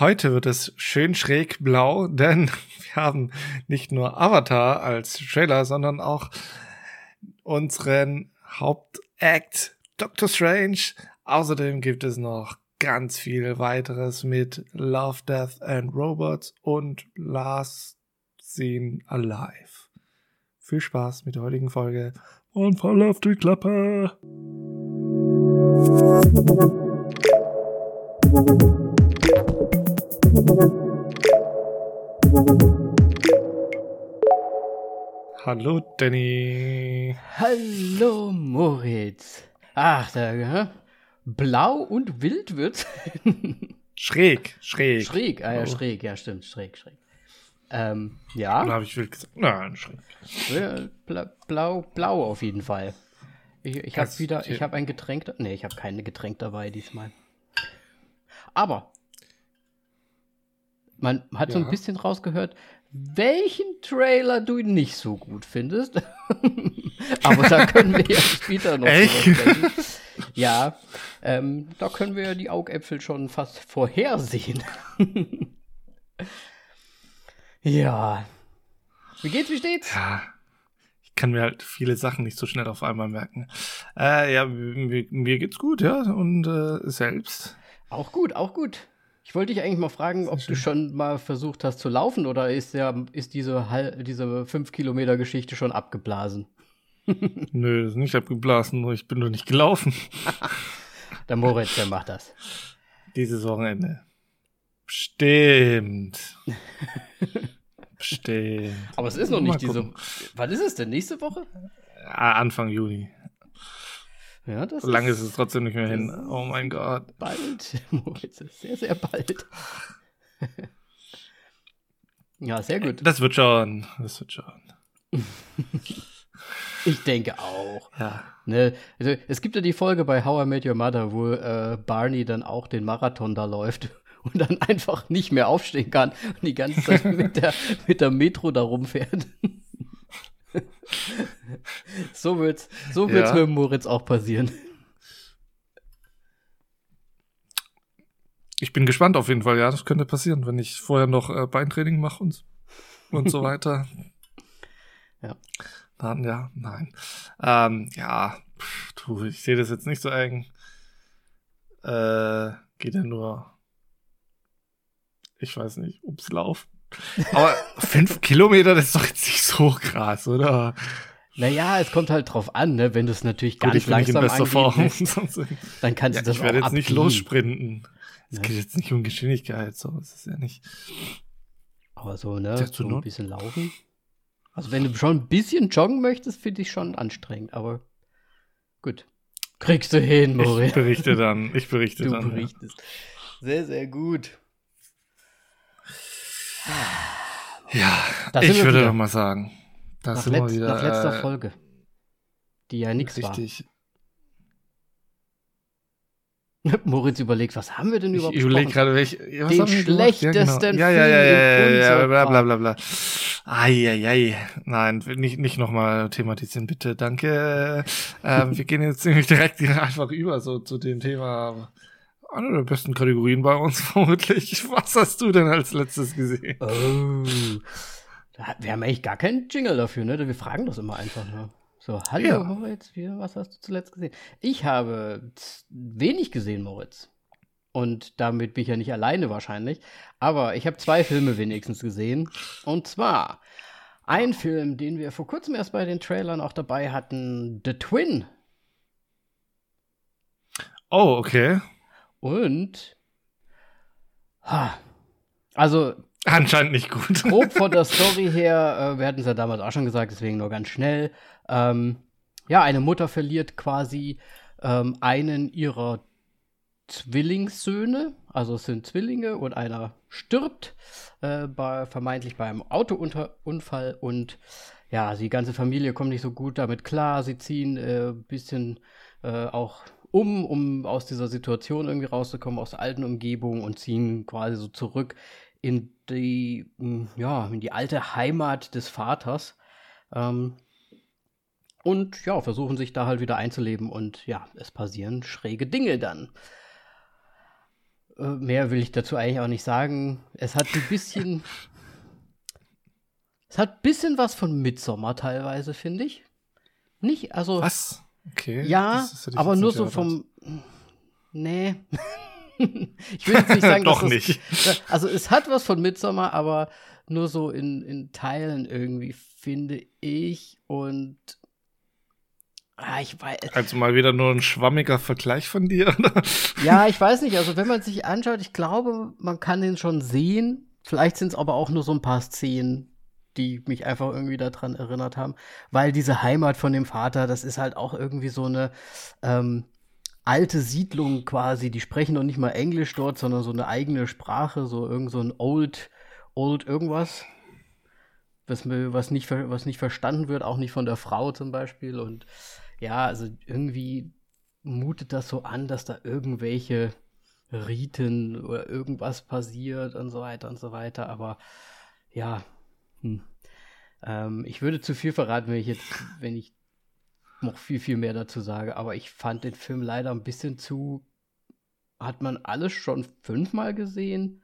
Heute wird es schön schräg blau, denn wir haben nicht nur Avatar als Trailer, sondern auch unseren Hauptact Doctor Strange. Außerdem gibt es noch ganz viel weiteres mit Love, Death and Robots und Last Seen Alive. Viel Spaß mit der heutigen Folge und voll auf die Klappe. Hallo Danny. Hallo Moritz. Ach, da, blau und wild wird. schräg, schräg. Schräg, ah ja, schräg, ja, stimmt, schräg, schräg. Ähm, ja. Dann habe ich wild gesagt. Nein, schräg. Blau, blau auf jeden Fall. Ich, ich habe wieder, ich habe ein Getränk, nee, ich habe kein Getränk dabei diesmal. Aber man hat ja. so ein bisschen rausgehört, welchen Trailer du nicht so gut findest. Aber da können wir ja später noch sprechen. Ja, ähm, da können wir ja die Augäpfel schon fast vorhersehen. ja. Wie geht's, wie steht's? Ja. Ich kann mir halt viele Sachen nicht so schnell auf einmal merken. Äh, ja, mir, mir geht's gut, ja. Und äh, selbst. Auch gut, auch gut. Ich wollte dich eigentlich mal fragen, ob du schon mal versucht hast zu laufen oder ist, der, ist diese, diese 5-Kilometer-Geschichte schon abgeblasen? Nö, ist nicht abgeblasen, ich bin nur nicht gelaufen. der Moritz, der macht das. Dieses Wochenende. Stimmt. Stimmt. Aber es ist noch nicht diese. Wann ist es denn? Nächste Woche? Anfang Juni. Ja, so lange ist, ist es trotzdem nicht mehr hin. Oh mein Gott. Bald, Moritz, sehr, sehr bald. ja, sehr gut. Das wird schon. Das wird schon. ich denke auch. Ja. Ne, also, es gibt ja die Folge bei How I Met Your Mother, wo äh, Barney dann auch den Marathon da läuft und dann einfach nicht mehr aufstehen kann und die ganze Zeit mit der, mit der Metro da rumfährt. So wird's, so wird's ja. mit Moritz auch passieren. Ich bin gespannt auf jeden Fall, ja, das könnte passieren, wenn ich vorher noch äh, Beintraining mache und, und so weiter. Ja. Dann, ja, nein. Ähm, ja, pff, du, ich sehe das jetzt nicht so eng. Äh, geht ja nur, ich weiß nicht, ums Lauf. Aber fünf Kilometer, das ist doch jetzt nicht so krass, oder? Naja, es kommt halt drauf an, ne? wenn du es natürlich ganz Gut, ich langsam in Form. dann kannst ja, du das Ich werde jetzt abgeben. nicht lossprinten. Es ja. geht jetzt nicht um Geschwindigkeit, so ist es ja nicht. Aber so, ne? So ein bisschen laufen. Also wenn du schon ein bisschen joggen möchtest, finde ich schon anstrengend, aber gut. Kriegst du hin, Moritz. Ich berichte dann. Ich berichte du dann. Du berichtest. Ja. Sehr, sehr gut. Ja, ich würde wieder. doch mal sagen. Das nach, letz wieder, nach letzter äh, Folge. Die ja nichts war. Richtig. Moritz überlegt, was haben wir denn überhaupt Ich überlege gerade, welch, ja, Den schlechtesten ja, genau. ja, ja, ja, ja, ja, ja, bla, bla, bla, bla. Eieiei. Nein, nicht, nicht nochmal thematisieren, bitte, danke. ähm, wir gehen jetzt ziemlich direkt einfach über so zu dem Thema eine der besten Kategorien bei uns vermutlich. Was hast du denn als letztes gesehen? Oh. Wir haben eigentlich gar keinen Jingle dafür, ne? Wir fragen das immer einfach nur. So, hallo ja. Moritz, was hast du zuletzt gesehen? Ich habe wenig gesehen, Moritz. Und damit bin ich ja nicht alleine wahrscheinlich. Aber ich habe zwei Filme wenigstens gesehen. Und zwar ein Film, den wir vor kurzem erst bei den Trailern auch dabei hatten: The Twin. Oh, okay. Und ha, also anscheinend nicht gut. Grob von der Story her, äh, wir hatten es ja damals auch schon gesagt, deswegen nur ganz schnell. Ähm, ja, eine Mutter verliert quasi ähm, einen ihrer Zwillingssöhne, also es sind Zwillinge und einer stirbt äh, bei, vermeintlich beim Autounfall und ja, die ganze Familie kommt nicht so gut damit klar. Sie ziehen ein äh, bisschen äh, auch um, um aus dieser Situation irgendwie rauszukommen, aus der alten Umgebung und ziehen quasi so zurück in die, hm, ja, in die alte Heimat des Vaters. Ähm, und ja, versuchen sich da halt wieder einzuleben und ja, es passieren schräge Dinge dann. Äh, mehr will ich dazu eigentlich auch nicht sagen. Es hat ein bisschen. es hat ein bisschen was von Midsommar teilweise, finde ich. Nicht, also. Was? Okay. Ja, aber nur so vom. Nee. ich will jetzt nicht sagen, Doch dass nicht. Es, also es hat was von Midsommar, aber nur so in, in Teilen irgendwie, finde ich. Und Ah, ich weiß. Also mal wieder nur ein schwammiger Vergleich von dir, oder? Ja, ich weiß nicht. Also wenn man sich anschaut, ich glaube, man kann den schon sehen. Vielleicht sind es aber auch nur so ein paar Szenen, die mich einfach irgendwie daran erinnert haben. Weil diese Heimat von dem Vater, das ist halt auch irgendwie so eine ähm, alte Siedlung quasi. Die sprechen noch nicht mal Englisch dort, sondern so eine eigene Sprache, so irgend so ein Old, Old irgendwas. Was, was, nicht, was nicht verstanden wird, auch nicht von der Frau zum Beispiel. Und ja, also irgendwie mutet das so an, dass da irgendwelche Riten oder irgendwas passiert und so weiter und so weiter. Aber ja, hm. ähm, ich würde zu viel verraten, wenn ich jetzt, wenn ich noch viel, viel mehr dazu sage. Aber ich fand den Film leider ein bisschen zu. Hat man alles schon fünfmal gesehen?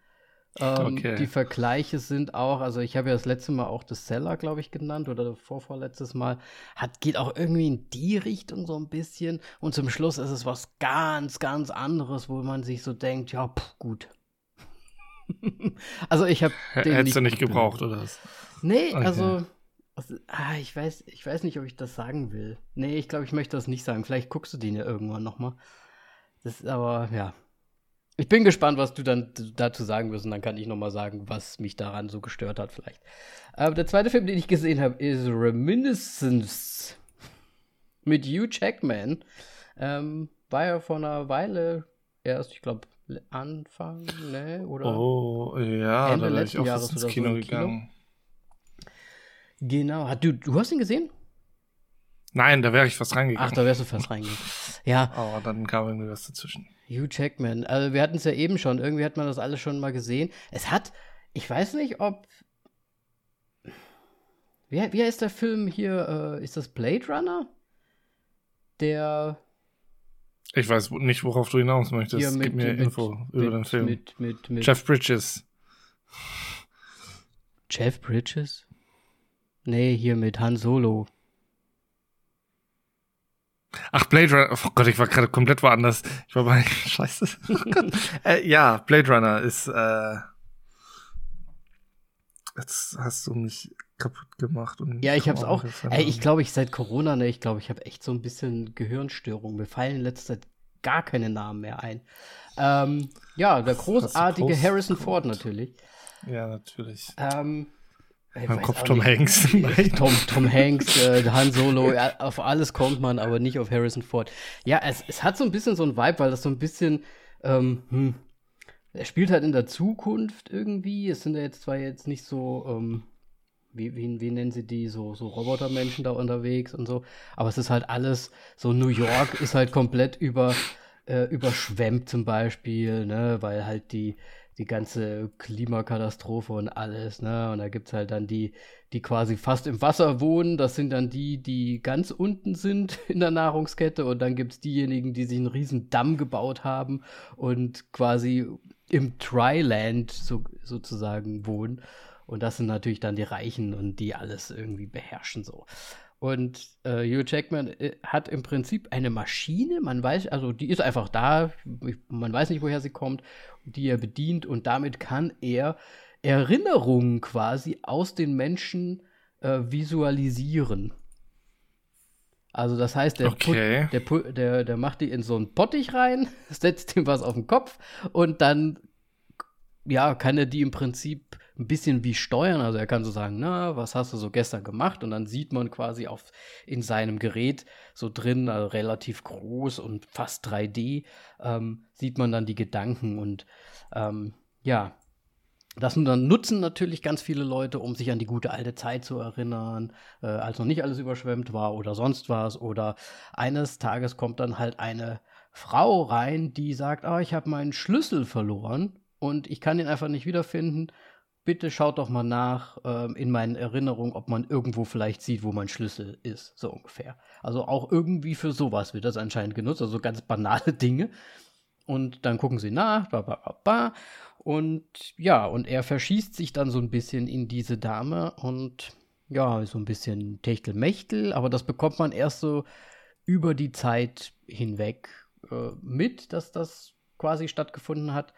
Ähm, okay. Die Vergleiche sind auch, also ich habe ja das letzte Mal auch das Seller, glaube ich, genannt oder vorvorletztes Mal. Hat, geht auch irgendwie in die Richtung so ein bisschen. Und zum Schluss ist es was ganz, ganz anderes, wo man sich so denkt, ja, pff, gut. also ich habe den Hättest du nicht gebraucht, oder was? Nee, okay. also, also ah, ich, weiß, ich weiß nicht, ob ich das sagen will. Nee, ich glaube, ich möchte das nicht sagen. Vielleicht guckst du den ja irgendwann noch mal. Das ist aber, ja, ich bin gespannt, was du dann dazu sagen wirst und dann kann ich noch mal sagen, was mich daran so gestört hat vielleicht. Aber der zweite Film, den ich gesehen habe, ist Reminiscence mit Hugh Jackman. Ähm, war ja vor einer Weile erst, ich glaube, Anfang, ne? Oder oh, ja, Ende da wäre ich auch Jahres ins Kino so gegangen. Genau. Hat, du, du hast ihn gesehen? Nein, da wäre ich fast reingegangen. Ach, da wärst du fast reingegangen. Ja. Aber dann kam irgendwie was dazwischen. Hugh Jackman. Also wir hatten es ja eben schon. Irgendwie hat man das alles schon mal gesehen. Es hat, ich weiß nicht, ob. Wie, wie heißt der Film hier? Äh, ist das Blade Runner? Der. Ich weiß nicht, worauf du hinaus möchtest. Mit, Gib mir mit, Info mit, über den Film. Mit, Jeff Bridges. Jeff Bridges? Nee, hier mit Han Solo. Ach, Blade Runner. Oh Gott, ich war gerade komplett woanders. Ich war bei. Scheiße. Äh, ja, Blade Runner ist. Äh, jetzt hast du mich kaputt gemacht. Und ja, ich hab's auch. Ey, ich glaube, ich seit Corona, ne, ich glaube, ich habe echt so ein bisschen Gehirnstörung. Mir fallen in letzter Zeit gar keine Namen mehr ein. Ähm, ja, der großartige Harrison Ford natürlich. Ja, natürlich. Ähm, mein Kopf Tom Hanks. Tom, Tom Hanks, äh, Han Solo, ja, auf alles kommt man, aber nicht auf Harrison Ford. Ja, es, es hat so ein bisschen so ein Vibe, weil das so ein bisschen, ähm, hm, er spielt halt in der Zukunft irgendwie. Es sind ja jetzt zwar jetzt nicht so, ähm, wie, wie, wie nennen sie die, so, so Robotermenschen da unterwegs und so, aber es ist halt alles, so New York ist halt komplett über, äh, überschwemmt zum Beispiel, ne, weil halt die, die ganze Klimakatastrophe und alles, ne? Und da gibt es halt dann die, die quasi fast im Wasser wohnen. Das sind dann die, die ganz unten sind in der Nahrungskette. Und dann gibt es diejenigen, die sich einen riesen Damm gebaut haben und quasi im Dryland so, sozusagen wohnen. Und das sind natürlich dann die Reichen und die alles irgendwie beherrschen so. Und äh, Hugh Jackman äh, hat im Prinzip eine Maschine, man weiß, also die ist einfach da, man weiß nicht, woher sie kommt, die er bedient und damit kann er Erinnerungen quasi aus den Menschen äh, visualisieren. Also das heißt, der, okay. put, der, der, der macht die in so einen Pottich rein, setzt ihm was auf den Kopf und dann ja, kann er die im Prinzip ein bisschen wie steuern. Also er kann so sagen, na, was hast du so gestern gemacht? Und dann sieht man quasi auf, in seinem Gerät so drin, also relativ groß und fast 3D, ähm, sieht man dann die Gedanken und ähm, ja, das dann nutzen natürlich ganz viele Leute, um sich an die gute alte Zeit zu erinnern, äh, als noch nicht alles überschwemmt war oder sonst was. Oder eines Tages kommt dann halt eine Frau rein, die sagt, ah, ich habe meinen Schlüssel verloren und ich kann ihn einfach nicht wiederfinden bitte schaut doch mal nach ähm, in meinen Erinnerungen, ob man irgendwo vielleicht sieht, wo mein Schlüssel ist, so ungefähr. Also auch irgendwie für sowas wird das anscheinend genutzt, also ganz banale Dinge. Und dann gucken sie nach, ba, ba, ba, ba. Und ja, und er verschießt sich dann so ein bisschen in diese Dame und ja, so ein bisschen Techtelmechtel, aber das bekommt man erst so über die Zeit hinweg äh, mit, dass das quasi stattgefunden hat,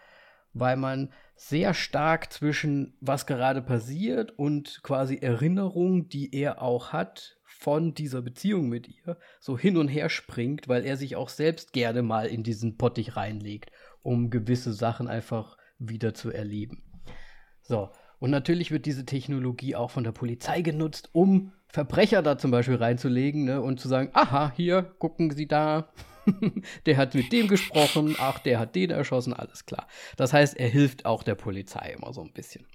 weil man sehr stark zwischen was gerade passiert und quasi Erinnerungen, die er auch hat von dieser Beziehung mit ihr, so hin und her springt, weil er sich auch selbst gerne mal in diesen Pottich reinlegt, um gewisse Sachen einfach wieder zu erleben. So, und natürlich wird diese Technologie auch von der Polizei genutzt, um Verbrecher da zum Beispiel reinzulegen ne, und zu sagen, aha, hier, gucken Sie da, der hat mit dem gesprochen, ach, der hat den erschossen, alles klar. Das heißt, er hilft auch der Polizei immer so ein bisschen.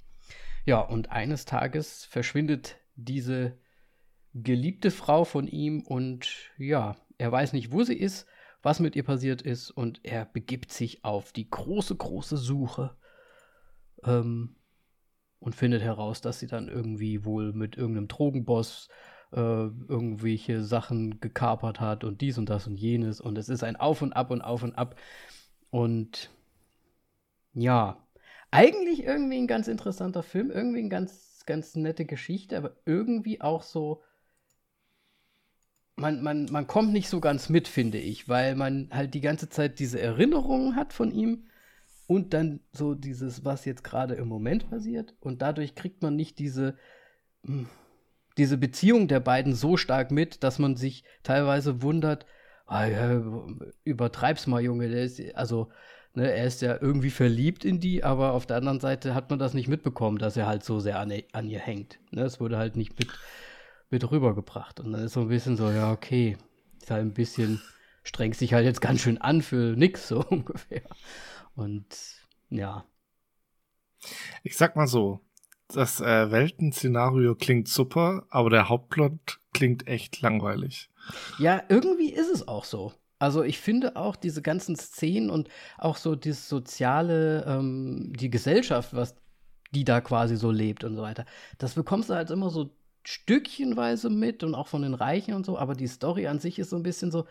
Ja, und eines Tages verschwindet diese geliebte Frau von ihm und ja, er weiß nicht, wo sie ist, was mit ihr passiert ist und er begibt sich auf die große, große Suche ähm, und findet heraus, dass sie dann irgendwie wohl mit irgendeinem Drogenboss äh, irgendwelche Sachen gekapert hat und dies und das und jenes und es ist ein Auf und Ab und Auf und Ab und ja, eigentlich irgendwie ein ganz interessanter Film, irgendwie eine ganz, ganz nette Geschichte, aber irgendwie auch so, man, man, man kommt nicht so ganz mit, finde ich, weil man halt die ganze Zeit diese Erinnerungen hat von ihm und dann so dieses, was jetzt gerade im Moment passiert. Und dadurch kriegt man nicht diese, hm, diese Beziehung der beiden so stark mit, dass man sich teilweise wundert, ah, ja, übertreib's mal, Junge, der ist, also, ne, er ist ja irgendwie verliebt in die, aber auf der anderen Seite hat man das nicht mitbekommen, dass er halt so sehr an, an ihr hängt. Ne, es wurde halt nicht mit, mit rübergebracht. Und dann ist so ein bisschen so, ja, okay, ist halt ein bisschen, strengt sich halt jetzt ganz schön an für nix, so ungefähr. Und ja. Ich sag mal so, das äh, Weltenszenario klingt super, aber der Hauptplot klingt echt langweilig. Ja, irgendwie ist es auch so. Also ich finde auch diese ganzen Szenen und auch so das soziale, ähm, die Gesellschaft, was die da quasi so lebt und so weiter, das bekommst du halt immer so stückchenweise mit und auch von den Reichen und so, aber die Story an sich ist so ein bisschen so,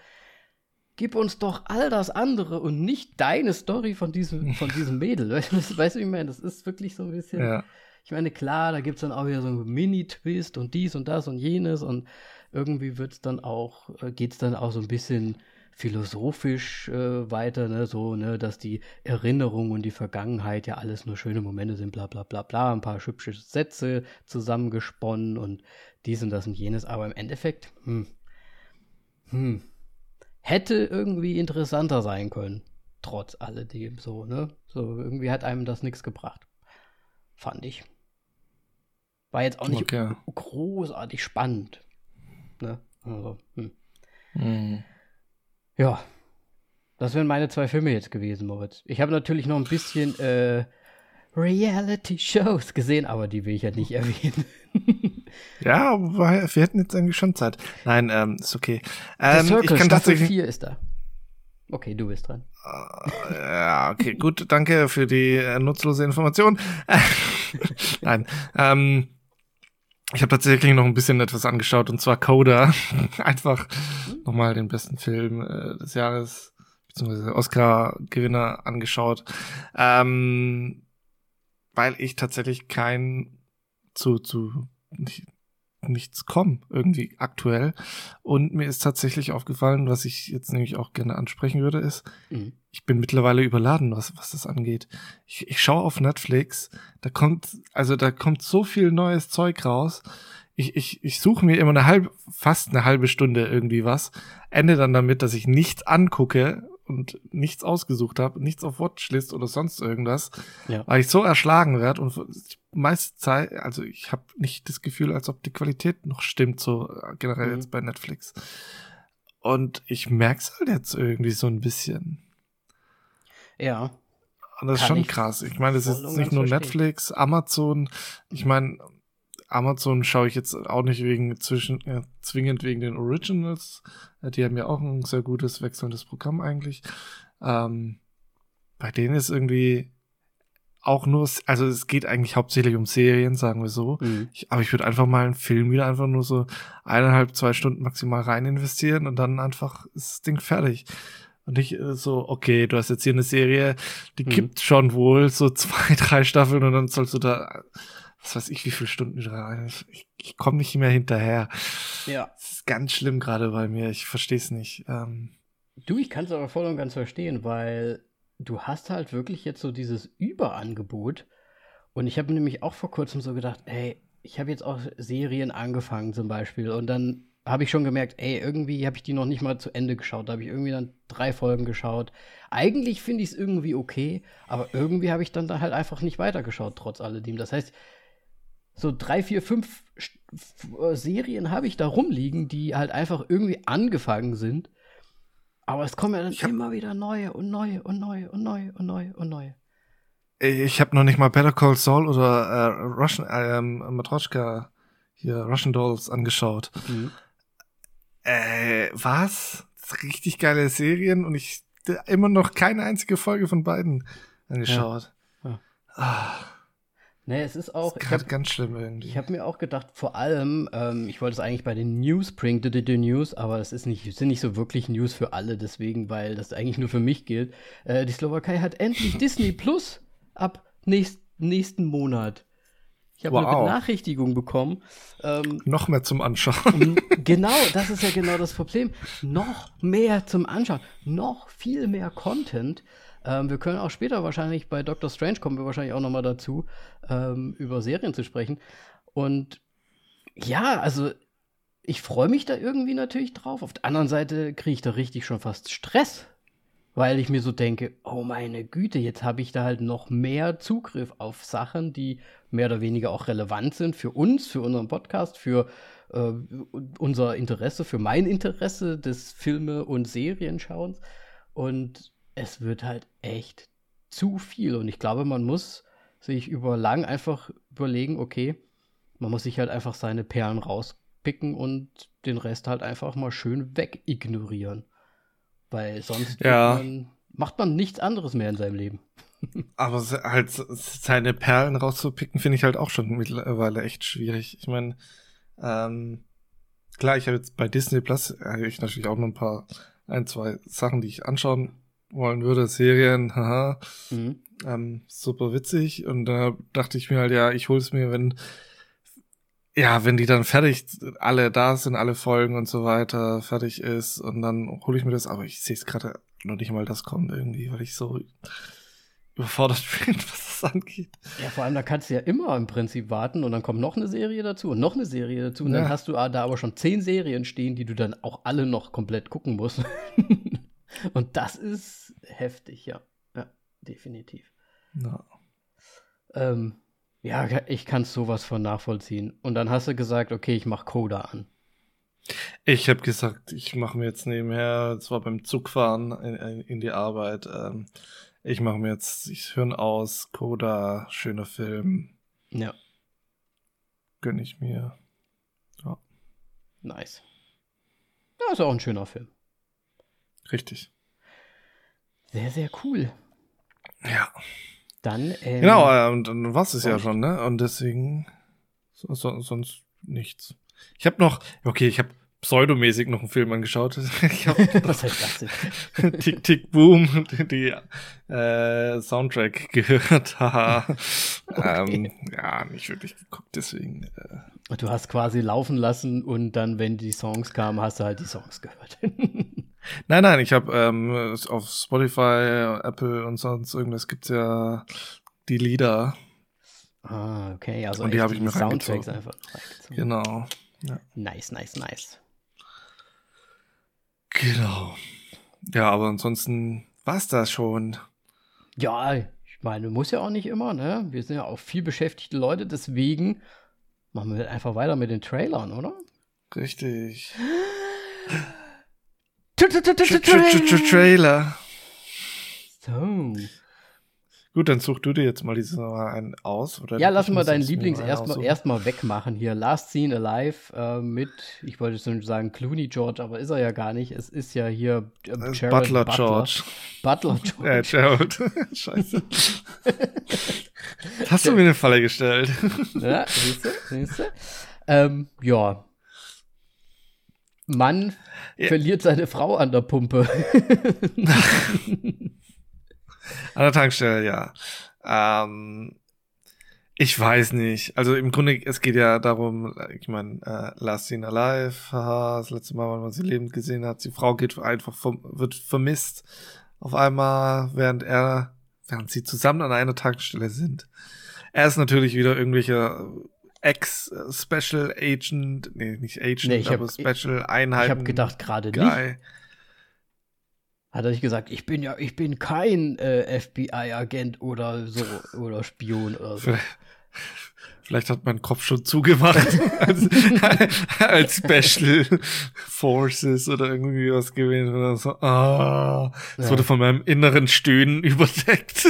gib uns doch all das andere und nicht deine Story von diesem, von diesem Mädel. Weißt du, weißt, wie ich meine? Das ist wirklich so ein bisschen. Ja. Ich meine, klar, da gibt es dann auch wieder so einen Mini-Twist und dies und das und jenes und irgendwie wird es dann auch, äh, geht es dann auch so ein bisschen philosophisch äh, weiter, ne, so, ne, dass die Erinnerung und die Vergangenheit ja alles nur schöne Momente sind, bla bla bla bla, ein paar hübsche Sätze zusammengesponnen und dies und das und jenes, aber im Endeffekt, hm, hm, hätte irgendwie interessanter sein können. Trotz alledem so, ne? So, irgendwie hat einem das nichts gebracht. Fand ich. War jetzt auch nicht okay. großartig spannend. Ne? Also, hm. Mhm. Ja. Das wären meine zwei Filme jetzt gewesen, Moritz. Ich habe natürlich noch ein bisschen äh, Reality-Shows gesehen, aber die will ich ja nicht erwähnen. ja, wir hätten jetzt eigentlich schon Zeit. Nein, ähm, ist okay. Ähm, The Circle, ich kann Staffel 4 ist da. Okay, du bist dran. Uh, ja, okay, gut, danke für die äh, nutzlose Information. Nein, ähm, ich habe tatsächlich noch ein bisschen etwas angeschaut und zwar Coda. Einfach nochmal den besten Film äh, des Jahres, beziehungsweise Oscar-Gewinner angeschaut. Ähm, weil ich tatsächlich kein zu, zu nicht, nichts komme, irgendwie aktuell. Und mir ist tatsächlich aufgefallen, was ich jetzt nämlich auch gerne ansprechen würde, ist, mhm. Ich bin mittlerweile überladen, was, was das angeht. Ich, ich schaue auf Netflix, da kommt, also da kommt so viel neues Zeug raus. Ich, ich, ich suche mir immer eine halbe, fast eine halbe Stunde irgendwie was, ende dann damit, dass ich nichts angucke und nichts ausgesucht habe, nichts auf Watchlist oder sonst irgendwas, ja. weil ich so erschlagen werde und meiste Zeit, also ich habe nicht das Gefühl, als ob die Qualität noch stimmt, so äh, generell mhm. jetzt bei Netflix. Und ich merke es halt jetzt irgendwie so ein bisschen. Ja. Und das ist schon krass. Ich meine, das ist nicht nur verstehen. Netflix, Amazon. Ich meine, Amazon schaue ich jetzt auch nicht wegen zwischen, äh, zwingend wegen den Originals. Äh, die haben ja auch ein sehr gutes wechselndes Programm eigentlich. Ähm, bei denen ist irgendwie auch nur, also es geht eigentlich hauptsächlich um Serien, sagen wir so. Mhm. Ich, aber ich würde einfach mal einen Film wieder einfach nur so eineinhalb, zwei Stunden maximal rein investieren und dann einfach ist das Ding fertig. Und nicht äh, so, okay, du hast jetzt hier eine Serie, die mhm. gibt schon wohl so zwei, drei Staffeln und dann sollst du da, was weiß ich, wie viele Stunden rein. Ich, ich komme nicht mehr hinterher. Ja. Das ist ganz schlimm gerade bei mir. Ich verstehe es nicht. Ähm, du, ich kann es aber voll und ganz verstehen, weil du hast halt wirklich jetzt so dieses Überangebot. Und ich habe nämlich auch vor kurzem so gedacht, ey, ich habe jetzt auch Serien angefangen zum Beispiel und dann habe ich schon gemerkt, ey, irgendwie habe ich die noch nicht mal zu Ende geschaut. Da habe ich irgendwie dann drei Folgen geschaut. Eigentlich finde ich es irgendwie okay, aber irgendwie habe ich dann da halt einfach nicht weitergeschaut, trotz alledem. Das heißt, so drei, vier, fünf äh, Serien habe ich da rumliegen, die halt einfach irgendwie angefangen sind. Aber es kommen ja dann immer wieder neue und neue und neue und neue und neue und neue. Ich habe noch nicht mal Better Call Saul oder äh, Russian ähm, Matroschka hier Russian Dolls angeschaut. Mhm. Äh, was? Richtig geile Serien und ich immer noch keine einzige Folge von beiden angeschaut. Ja. ja. Ah. Nee, es ist auch. Ist ganz schlimm irgendwie. Ich habe mir auch gedacht, vor allem, ähm, ich wollte es eigentlich bei den News bringen, die, die News, aber es ist nicht, sind nicht so wirklich News für alle, deswegen, weil das eigentlich nur für mich gilt. Äh, die Slowakei hat endlich Disney Plus ab nächst, nächsten Monat. Ich habe wow. eine Benachrichtigung bekommen. Ähm, noch mehr zum Anschauen. genau, das ist ja genau das Problem. Noch mehr zum Anschauen. Noch viel mehr Content. Ähm, wir können auch später wahrscheinlich bei Doctor Strange kommen wir wahrscheinlich auch noch mal dazu, ähm, über Serien zu sprechen. Und ja, also ich freue mich da irgendwie natürlich drauf. Auf der anderen Seite kriege ich da richtig schon fast Stress, weil ich mir so denke, oh meine Güte, jetzt habe ich da halt noch mehr Zugriff auf Sachen, die mehr oder weniger auch relevant sind für uns, für unseren Podcast, für äh, unser Interesse, für mein Interesse des Filme- und Serienschauens. Und es wird halt echt zu viel. Und ich glaube, man muss sich über lang einfach überlegen, okay, man muss sich halt einfach seine Perlen rauspicken und den Rest halt einfach mal schön wegignorieren. Weil sonst ja. man, macht man nichts anderes mehr in seinem Leben. Aber halt seine Perlen rauszupicken, finde ich halt auch schon mittlerweile echt schwierig. Ich meine, ähm, klar, ich habe jetzt bei Disney Plus ich natürlich auch noch ein paar, ein, zwei Sachen, die ich anschauen wollen würde. Serien, haha, mhm. ähm, super witzig. Und da dachte ich mir halt, ja, ich hole es mir, wenn ja, wenn die dann fertig alle da sind, alle Folgen und so weiter, fertig ist und dann hole ich mir das, aber ich sehe es gerade noch nicht mal, das kommt irgendwie, weil ich so überfordert bin, was das angeht. Ja, vor allem, da kannst du ja immer im Prinzip warten und dann kommt noch eine Serie dazu und noch eine Serie dazu und ja. dann hast du da aber schon zehn Serien stehen, die du dann auch alle noch komplett gucken musst. und das ist heftig, ja. Ja, definitiv. Ja. Ähm, ja, ich kann sowas von nachvollziehen. Und dann hast du gesagt, okay, ich mach Coda an. Ich habe gesagt, ich mache mir jetzt nebenher, zwar beim Zugfahren in, in die Arbeit, ähm, ich mache mir jetzt, ich höre aus, Coda, schöner Film. Ja. Gönn ich mir. Ja. Nice. Ja, ist auch ein schöner Film. Richtig. Sehr, sehr cool. Ja. Dann, ähm, Genau, äh, und dann war es ja schon, ne? Und deswegen so, so, sonst nichts. Ich habe noch, okay, ich habe pseudomäßig noch einen Film angeschaut. ich hab Was heißt das denn? Tick Tick Boom, die äh, Soundtrack gehört. Haha. ähm, ja, nicht wirklich geguckt, deswegen. Äh. Du hast quasi laufen lassen und dann, wenn die Songs kamen, hast du halt die Songs gehört. Nein, nein, ich habe ähm, auf Spotify, Apple und sonst irgendwas gibt's ja die Lieder. Ah, okay, also und die habe ich mir Soundtracks einfach. Genau. Ja. Nice, nice, nice. Genau. Ja, aber ansonsten war's das schon. Ja, ich meine, muss ja auch nicht immer, ne? Wir sind ja auch viel beschäftigte Leute, deswegen machen wir einfach weiter mit den Trailern, oder? Richtig. Trailer. So. Gut, dann such du dir jetzt mal diese einen aus. Oder ja, lass mal deinen Lieblings erstmal erst wegmachen hier. Last Scene Alive äh, mit, ich wollte schon sagen Clooney George, aber ist er ja gar nicht. Es ist ja hier äh, Butler, Butler George. Butler George. Ja, Gerald. Scheiße. Hast du mir eine Falle gestellt? ja, siehst du, siehst du. Ähm, ja, Mann ja. verliert seine Frau an der Pumpe. An der Tankstelle, ja. Ähm, ich weiß nicht. Also im Grunde, es geht ja darum, ich meine, äh, Last Seen Alive, haha, das letzte Mal, wann man sie lebend gesehen hat. Die Frau geht einfach, vom, wird vermisst auf einmal, während er, während sie zusammen an einer Tankstelle sind. Er ist natürlich wieder irgendwelcher Ex-Special Agent, nee, nicht Agent, nee, aber hab, Special Einheit. Ich habe gedacht gerade nicht. Hat er nicht gesagt, ich bin ja, ich bin kein äh, FBI-Agent oder so oder Spion oder so. Vielleicht hat mein Kopf schon zugemacht als, als Special Forces oder irgendwie was gewesen oder so. Ah, es ja. wurde von meinem inneren Stöhnen überdeckt.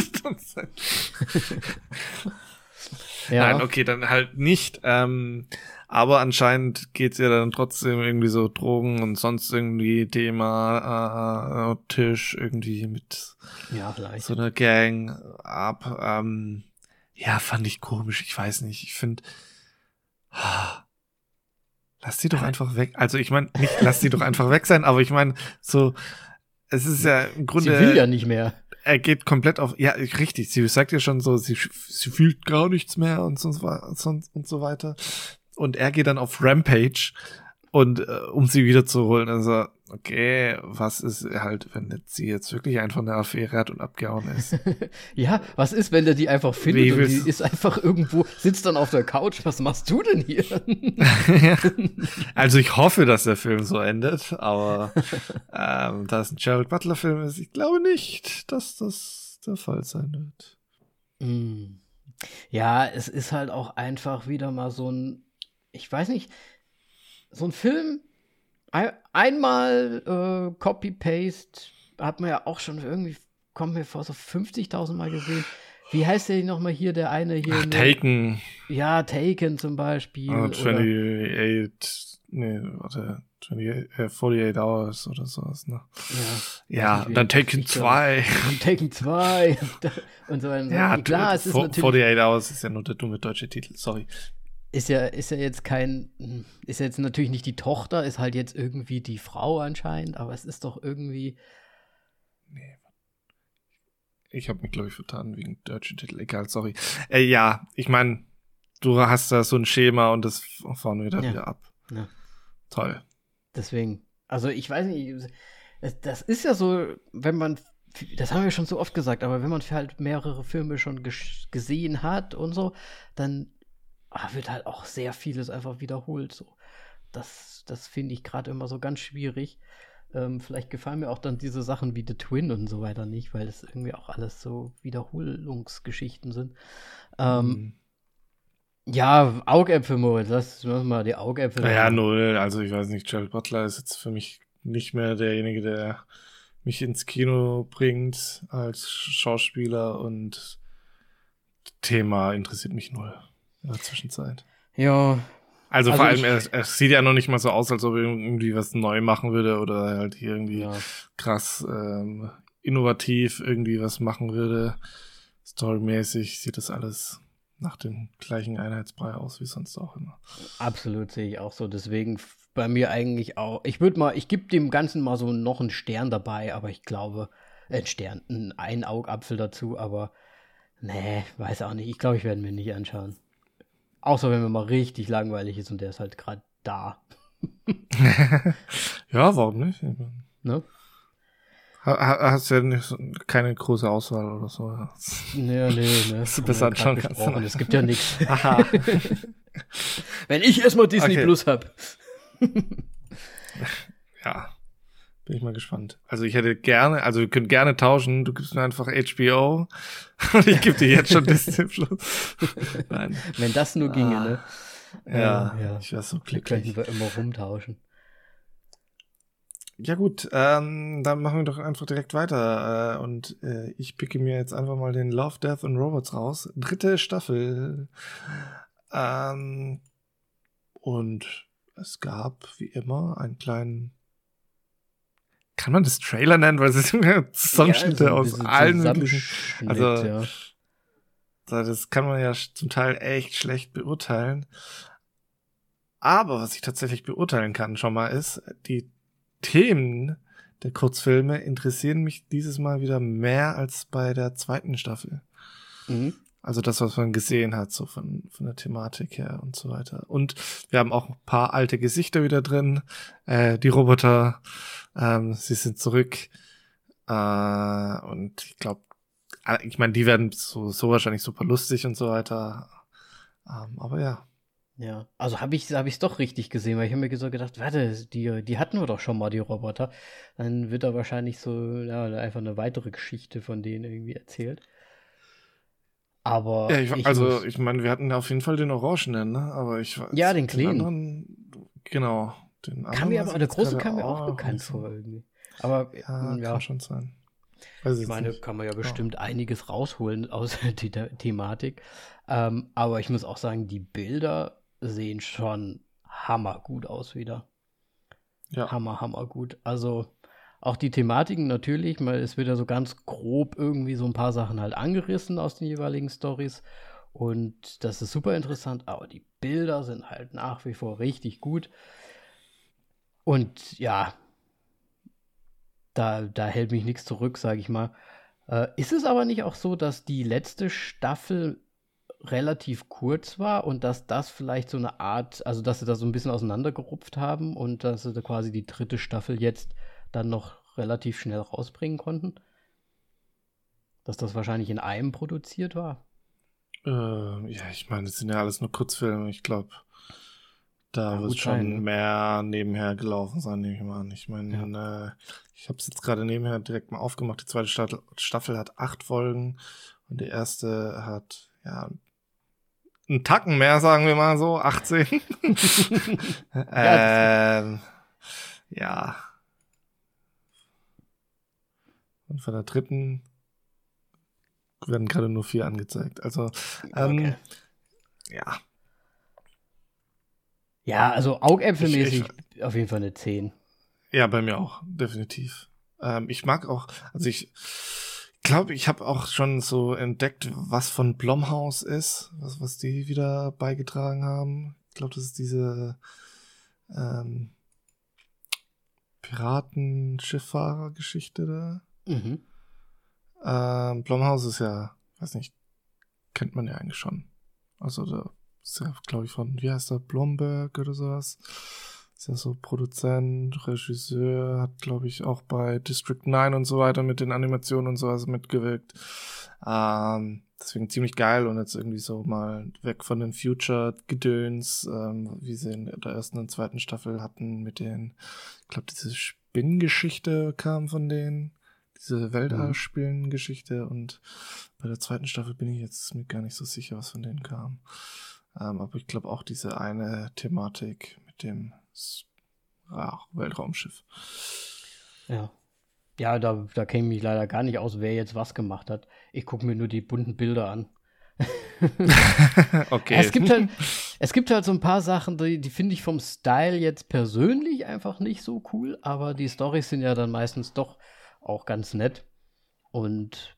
ja. Nein, okay, dann halt nicht. Ähm, aber anscheinend geht's ja dann trotzdem irgendwie so Drogen und sonst irgendwie Thema äh, Tisch irgendwie mit ja, so einer Gang ab. Ähm, ja, fand ich komisch. Ich weiß nicht. Ich finde, lass die doch einfach weg. Also ich meine, nicht lass die doch einfach weg sein, aber ich meine, so, es ist ja im Grunde. Sie will ja nicht mehr. Er geht komplett auf, ja, richtig. Sie sagt ja schon so, sie, sie fühlt gar nichts mehr und so, und so weiter. Und er geht dann auf Rampage und äh, um sie wiederzuholen. Also, okay, was ist halt, wenn sie jetzt wirklich einfach eine Affäre hat und abgehauen ist? ja, was ist, wenn der die einfach findet Wie und die ist einfach irgendwo, sitzt dann auf der Couch, was machst du denn hier? also ich hoffe, dass der Film so endet, aber ähm, da es ein Gerald Butler-Film ist, ich glaube nicht, dass das der Fall sein wird. Mm. Ja, es ist halt auch einfach wieder mal so ein, ich weiß nicht, so ein Film, einmal äh, Copy-Paste, hat man ja auch schon irgendwie, kommt mir vor, so 50.000 Mal gesehen. Wie heißt der nochmal hier, der eine hier? Ach, Taken. Ja, Taken zum Beispiel. Oh, 28, nee, warte, 28, äh, 48 Hours oder sowas, ne? Ja, ja dann Taken 2. Taken 2 und so weiter. Ja, klar, es ist natürlich. 48 Hours ist ja nur der dumme deutsche Titel, sorry ist ja, ist ja jetzt kein, ist jetzt natürlich nicht die Tochter, ist halt jetzt irgendwie die Frau anscheinend, aber es ist doch irgendwie. Nee. Ich habe mich, glaube ich, vertan wegen deutschen Titel. Egal, sorry. Äh, ja, ich meine, du hast da so ein Schema und das fahren wir dann ja. wieder ab. Ja. Toll. Deswegen, also ich weiß nicht, das ist ja so, wenn man, das haben wir schon so oft gesagt, aber wenn man halt mehrere Filme schon gesehen hat und so, dann ah, wird halt auch sehr vieles einfach wiederholt. So. Das, das finde ich gerade immer so ganz schwierig. Ähm, vielleicht gefallen mir auch dann diese Sachen wie The Twin und so weiter nicht, weil das irgendwie auch alles so Wiederholungsgeschichten sind. Ähm, mhm. Ja, Augäpfel, Moritz, lass uns mal die Augäpfel. Ja, null. Also ich weiß nicht, Gerald Butler ist jetzt für mich nicht mehr derjenige, der mich ins Kino bringt als Schauspieler und Thema interessiert mich null in der Zwischenzeit. Ja. Also, also vor allem, er, er, sieht ja noch nicht mal so aus, als ob er irgendwie was neu machen würde oder halt hier irgendwie ja. krass ähm, innovativ irgendwie was machen würde. Storymäßig sieht das alles nach dem gleichen Einheitsbrei aus wie sonst auch immer. Absolut sehe ich auch so. Deswegen bei mir eigentlich auch. Ich würde mal, ich gebe dem Ganzen mal so noch einen Stern dabei, aber ich glaube, äh, ein Stern, ein Augapfel dazu, aber nee, weiß auch nicht. Ich glaube, ich werde mir nicht anschauen. Außer wenn mir mal richtig langweilig ist und der ist halt gerade da. ja, warum nicht? Ne? Hast du ja nicht, keine große Auswahl oder so? Nee, nee, nee. Das du besser anschauen kannst. Es gibt ja nichts. Wenn ich erstmal Disney okay. Plus hab. ja. Bin ich mal gespannt. Also ich hätte gerne, also wir können gerne tauschen. Du gibst mir einfach HBO und ich gebe dir jetzt schon Disney Plus. Nein. Wenn das nur ginge, ah. ne? Ja, ja, ich wäre so glücklich. Könnten wir immer rumtauschen. Ja gut, ähm, dann machen wir doch einfach direkt weiter. Äh, und äh, ich picke mir jetzt einfach mal den Love, Death and Robots raus. Dritte Staffel. Ähm, und es gab, wie immer, einen kleinen kann man das Trailer nennen, weil es ist Zusammenschnitte ja, also aus allen möglichen. Also, ja. das kann man ja zum Teil echt schlecht beurteilen. Aber was ich tatsächlich beurteilen kann schon mal ist, die Themen der Kurzfilme interessieren mich dieses Mal wieder mehr als bei der zweiten Staffel. Mhm. Also das, was man gesehen hat, so von, von der Thematik her und so weiter. Und wir haben auch ein paar alte Gesichter wieder drin. Äh, die Roboter, ähm, sie sind zurück. Äh, und ich glaube, äh, ich meine, die werden so, so wahrscheinlich super lustig und so weiter. Ähm, aber ja. Ja, also habe ich es doch richtig gesehen, weil ich habe mir so gedacht, warte, die, die hatten wir doch schon mal, die Roboter. Dann wird da wahrscheinlich so ja, einfach eine weitere Geschichte von denen irgendwie erzählt. Aber. Ja, ich, ich also, ich meine, wir hatten auf jeden Fall den Orangenen, ne? Aber ich weiß. Ja, den kleinen. Anderen, genau. Den kam mir aber, der große kam mir auch bekannt vor irgendwie. Aber ja, ja. kann schon sein. Weiß ich meine, nicht. kann man ja bestimmt ja. einiges rausholen aus der Thematik. Ähm, aber ich muss auch sagen, die Bilder sehen schon hammergut aus wieder. Ja. Hammer, hammer gut. Also auch die Thematiken natürlich, weil es wird ja so ganz grob irgendwie so ein paar Sachen halt angerissen aus den jeweiligen Stories. Und das ist super interessant, aber die Bilder sind halt nach wie vor richtig gut. Und ja, da, da hält mich nichts zurück, sage ich mal. Äh, ist es aber nicht auch so, dass die letzte Staffel relativ kurz war und dass das vielleicht so eine Art, also dass sie da so ein bisschen auseinandergerupft haben und dass sie da quasi die dritte Staffel jetzt dann noch relativ schnell rausbringen konnten? Dass das wahrscheinlich in einem produziert war? Äh, ja, ich meine, es sind ja alles nur Kurzfilme. Ich glaube, da wird schon sein, ne? mehr nebenher gelaufen sein, nehme ich mal an. Ich meine, ja. äh, ich habe es jetzt gerade nebenher direkt mal aufgemacht. Die zweite Staffel, Staffel hat acht Folgen und die erste hat, ja, einen Tacken mehr, sagen wir mal so, 18. ja, ähm, ja, und von der dritten werden gerade nur vier angezeigt. Also, ähm, okay. ja. Ja, also augäpfelmäßig auf jeden Fall eine 10. Ja, bei mir auch, definitiv. Ähm, ich mag auch, also ich glaube, ich habe auch schon so entdeckt, was von Blomhaus ist, was, was die wieder beigetragen haben. Ich glaube, das ist diese ähm, Piraten-Schifffahrer-Geschichte da. Mhm. Ähm, Blumhaus ist ja, weiß nicht, kennt man ja eigentlich schon. Also da ist ja, glaube ich, von, wie heißt der, Blomberg oder sowas. Ist ja so Produzent, Regisseur, hat, glaube ich, auch bei District 9 und so weiter mit den Animationen und sowas mitgewirkt. Ähm, deswegen ziemlich geil und jetzt irgendwie so mal weg von den Future-Gedöns, ähm, wie sie in der ersten und zweiten Staffel hatten mit den, ich glaube, diese Spinnengeschichte kam von denen diese Weltallspielen-Geschichte und bei der zweiten Staffel bin ich jetzt mir gar nicht so sicher, was von denen kam. Ähm, aber ich glaube auch diese eine Thematik mit dem ach, Weltraumschiff. Ja. Ja, da, da kenne ich mich leider gar nicht aus, wer jetzt was gemacht hat. Ich gucke mir nur die bunten Bilder an. okay. Es gibt, halt, es gibt halt so ein paar Sachen, die, die finde ich vom Style jetzt persönlich einfach nicht so cool, aber die Storys sind ja dann meistens doch auch ganz nett. Und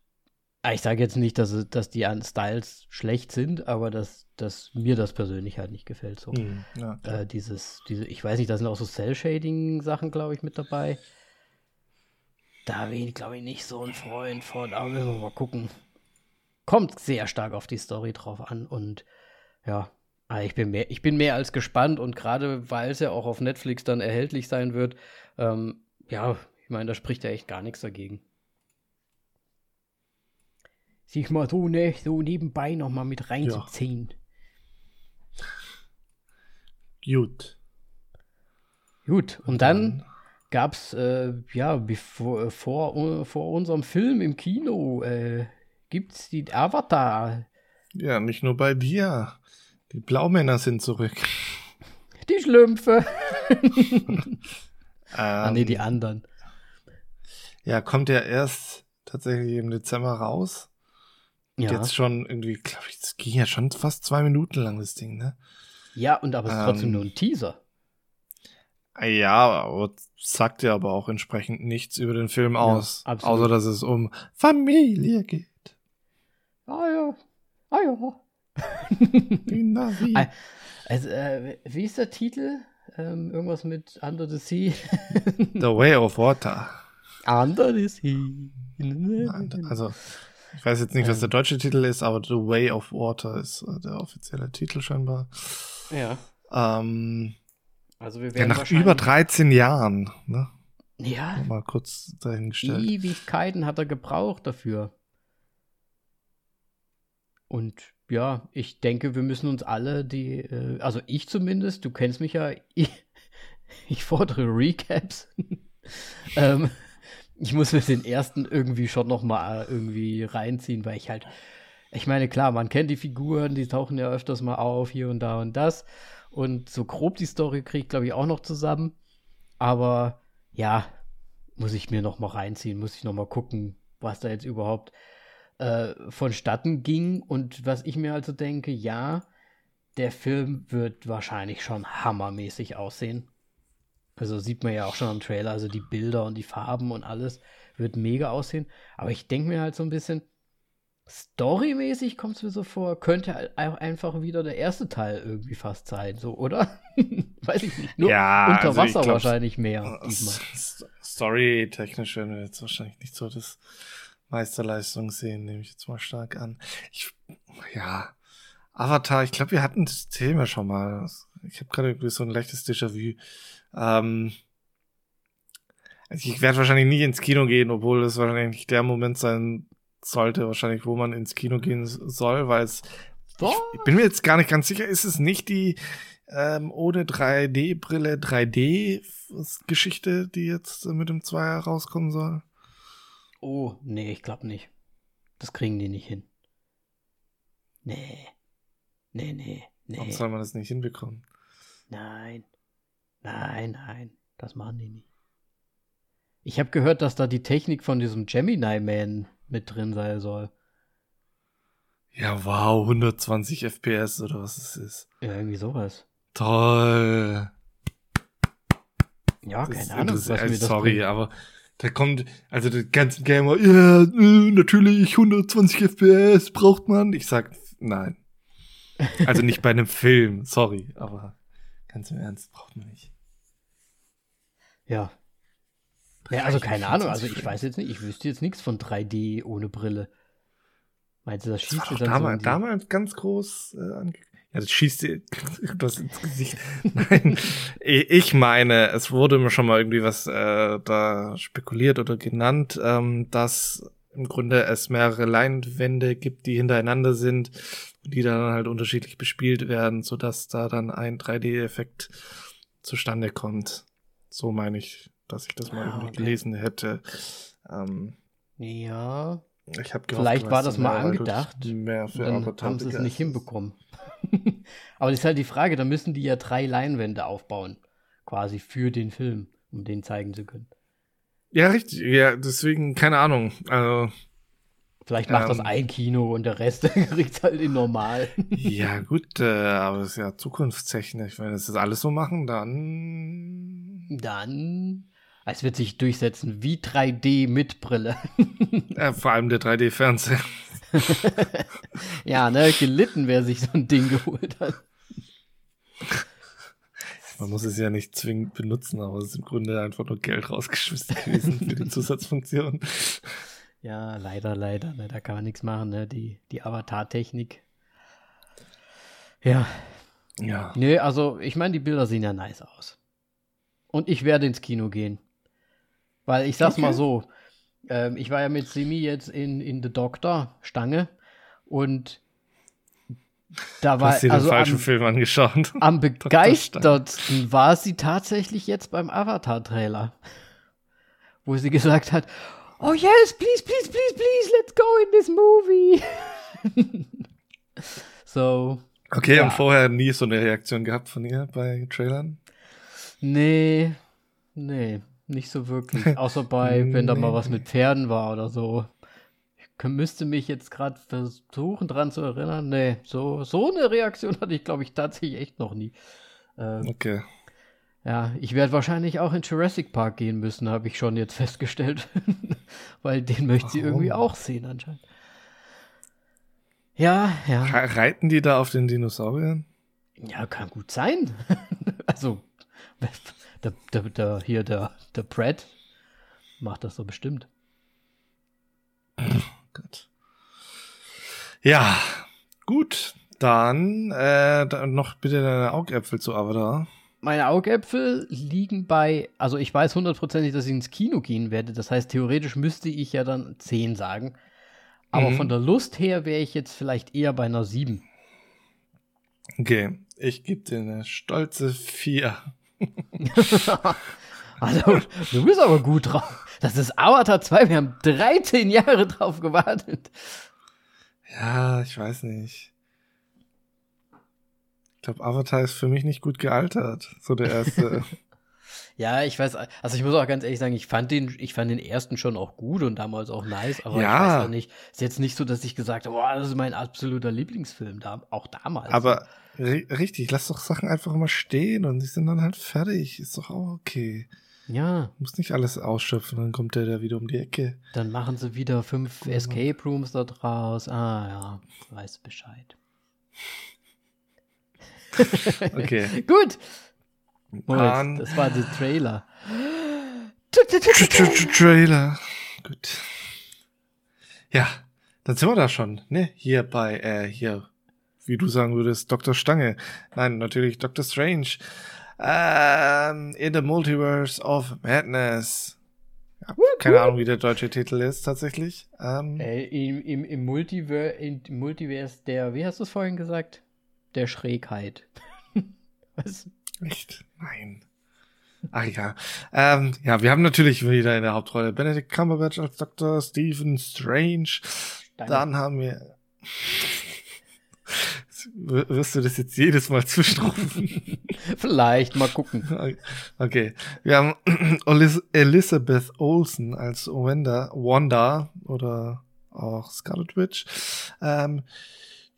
ich sage jetzt nicht, dass, dass die an Styles schlecht sind, aber dass, dass mir das persönlich halt nicht gefällt. So. Mhm, ja, äh, dieses, diese, ich weiß nicht, da sind auch so Cell-Shading-Sachen, glaube ich, mit dabei. Da bin ich, glaube ich, nicht so ein Freund von, aber müssen wir mal gucken. Kommt sehr stark auf die Story drauf an und ja, ah, ich bin mehr, ich bin mehr als gespannt und gerade weil es ja auch auf Netflix dann erhältlich sein wird, ähm, ja, ich meine, da spricht ja echt gar nichts dagegen. Sich mal so, ne, so nebenbei nochmal mit reinzuziehen. Ja. Gut. Gut, und, und dann, dann gab's, äh, ja, bevor, vor, vor unserem Film im Kino, äh, gibt's die Avatar. Ja, nicht nur bei dir. Die Blaumänner sind zurück. Die Schlümpfe. ah, nee, die ähm, anderen. Ja, kommt ja erst tatsächlich im Dezember raus. Ja. Jetzt schon irgendwie, glaube ich, es ging ja schon fast zwei Minuten lang, das Ding, ne? Ja, und aber es ist ähm, trotzdem nur ein Teaser. Ja, aber sagt ja aber auch entsprechend nichts über den Film aus. Ja, außer, dass es um Familie geht. Ah ja, ah ja. Navi. Also, äh, wie ist der Titel? Ähm, irgendwas mit Under the Sea. the Way of Water. Under the Sea. Also, ich weiß jetzt nicht, was der deutsche Titel ist, aber The Way of Water ist äh, der offizielle Titel scheinbar. Ja. Ähm, also wir ja, werden nach über 13 Jahren, ne? Ja. Mal kurz dahingestellt. Ewigkeiten hat er gebraucht dafür. Und ja, ich denke, wir müssen uns alle die, äh, also ich zumindest, du kennst mich ja, ich, ich fordere Recaps. ähm, ich muss mir den ersten irgendwie schon noch mal irgendwie reinziehen, weil ich halt, ich meine, klar, man kennt die Figuren, die tauchen ja öfters mal auf, hier und da und das. Und so grob die Story kriegt, glaube ich, auch noch zusammen. Aber ja, muss ich mir noch mal reinziehen, muss ich noch mal gucken, was da jetzt überhaupt äh, vonstatten ging. Und was ich mir also denke, ja, der Film wird wahrscheinlich schon hammermäßig aussehen. Also sieht man ja auch schon am Trailer, also die Bilder und die Farben und alles wird mega aussehen. Aber ich denke mir halt so ein bisschen, storymäßig kommt es mir so vor, könnte halt auch einfach wieder der erste Teil irgendwie fast sein, so, oder? Weiß ich nicht. Nur ja, unter also Wasser glaub, wahrscheinlich mehr. Story-technisch werden wir jetzt wahrscheinlich nicht so das Meisterleistung sehen, nehme ich jetzt mal stark an. Ich, ja, Avatar, ich glaube, wir hatten das Thema schon mal. Ich habe gerade irgendwie so ein leichtes Déjà-vu. Ähm, also ich werde wahrscheinlich nie ins Kino gehen, obwohl es wahrscheinlich nicht der Moment sein sollte, wahrscheinlich, wo man ins Kino gehen soll, weil es. Ich, ich bin mir jetzt gar nicht ganz sicher, ist es nicht die ähm, ohne 3D-Brille 3D-Geschichte, die jetzt mit dem Zweier rauskommen soll? Oh, nee, ich glaube nicht. Das kriegen die nicht hin. Nee. Nee, nee, nee. Warum soll man das nicht hinbekommen? Nein. Nein, nein. Das machen die nicht. Ich habe gehört, dass da die Technik von diesem Gemini Man mit drin sein soll. Ja, wow, 120 FPS oder was es ist. Ja, irgendwie sowas. Toll. Ja, Das keine Ahnung. Was interess- mir das Sorry, bringt. aber da kommt, also die ganzen Gamer, ja, äh, natürlich 120 FPS braucht man. Ich sag, nein. Also nicht bei einem Film, sorry, aber ganz im Ernst braucht man nicht. Ja. Ja, also keine Ahnung. 24 Also ich weiß jetzt nicht. Ich wüsste jetzt nichts von 3D ohne Brille. Meinst du, das Das schießt war dir doch dann damals, so damals ganz groß äh, ange Ja, das schießt dir das ins Gesicht. Nein, ich meine, es wurde mir schon mal irgendwie was äh, da spekuliert oder genannt, ähm, dass im Grunde es mehrere Leinwände gibt, die hintereinander sind und die dann halt unterschiedlich bespielt werden, sodass da dann ein 3D-Effekt zustande kommt. So meine ich, dass ich das mal Ah, irgendwie okay. gelesen hätte. Ähm, Ja, ich habe Vielleicht war das mal angedacht, Mehr für dann haben sie es nicht hinbekommen. Aber das ist halt die Frage, da müssen die ja drei Leinwände aufbauen. Quasi für den Film, um den zeigen zu können. Ja, richtig. Ja, deswegen, keine Ahnung. Also, Vielleicht macht das Ähm. ein Kino und der Rest kriegt halt in normal. ja, gut, äh, aber es ist ja zukunftstechnisch. Wenn das alles so machen, dann. Dann. Es wird sich durchsetzen wie 3D mit Brille. Äh, vor allem der 3D-Fernseher. ja, ne, gelitten, wer sich so ein Ding geholt hat. Man muss es ja nicht zwingend benutzen, aber es ist im Grunde einfach nur Geld rausgeschmissen gewesen für die Zusatzfunktion. Ja, leider, leider, ne, da kann man nichts machen, ne, die, die Avatar-Technik. Ja, Ja. nee, also ich meine, die Bilder sehen ja nice aus. Und ich werde ins Kino gehen. Weil ich sag's mal Okay. so, ähm, ich war ja mit Simi jetzt in, in The Doctor, Stange, und da war, hast dir also den falschen am, Film angeschaut. am begeistertsten war sie tatsächlich jetzt beim Avatar-Trailer. Wo sie gesagt hat, oh yes, please, please, please, please, let's go in this movie. so, Okay, Ja. und vorher nie so eine Reaktion gehabt von ihr bei Trailern? nee, nee, nicht so wirklich. Außer bei, wenn da mal Nee. was mit Pferden war oder so. Ich müsste mich jetzt gerade versuchen dran zu erinnern. Nee, so, so eine Reaktion hatte ich, glaube ich, tatsächlich echt noch nie. Ähm, Okay. Ja, ich werde wahrscheinlich auch in Jurassic Park gehen müssen, habe ich schon jetzt festgestellt. Weil den möchte sie irgendwie auch sehen anscheinend. Ja, ja. Re- Reiten die da auf den Dinosauriern? Ja, kann gut sein. also, der, der, der, hier der, der Brad macht das so bestimmt. Gut. Ja, gut. Dann, äh, dann noch bitte deine Augäpfel zu Avatar. Meine Augäpfel liegen bei, also ich weiß hundertprozentig, dass ich ins Kino gehen werde. Das heißt, theoretisch müsste ich ja dann 10 sagen. Aber mhm. von der Lust her wäre ich jetzt vielleicht eher bei einer 7. Okay, ich gebe dir eine stolze 4. also, du bist aber gut drauf. Das ist Avatar 2, wir haben 13 Jahre drauf gewartet. Ja, ich weiß nicht. Ich glaube, Avatar ist für mich nicht gut gealtert. So der erste. ja, ich weiß, also ich muss auch ganz ehrlich sagen, ich fand den, ich fand den ersten schon auch gut und damals auch nice, aber ja. ich weiß auch nicht, ist jetzt nicht so, dass ich gesagt habe, boah, das ist mein absoluter Lieblingsfilm, da, auch damals. Aber richtig, lass doch Sachen einfach immer stehen und die sind dann halt fertig. Ist doch auch okay. Ja. Muss nicht alles ausschöpfen, dann kommt der da wieder um die Ecke. Dann machen sie wieder fünf Escape Rooms da draus. Ah ja, weiß Bescheid. okay. Gut. Moment, das war der Trailer. Trailer. Gut. Ja, dann sind wir da schon, ne? Hier bei, äh, hier, wie du sagen würdest, Dr. Stange. Nein, natürlich Dr. Strange. Ähm, in the Multiverse of Madness. Ja, keine Ahnung, wie der deutsche Titel ist tatsächlich. Ähm, äh, im, im, im, Multiver im Multiverse der, wie hast du es vorhin gesagt? Der Schrägheit. Was? Echt? Nein. Ach ja. Ähm, ja, wir haben natürlich wieder in der Hauptrolle Benedict Cumberbatch als Dr. Stephen Strange. Danke. Dann haben wir wirst du das jetzt jedes Mal zwischenrufen? Vielleicht, mal gucken. Okay. Wir haben Elizabeth Olsen als Wanda, Wanda oder auch Scarlet Witch. Ähm,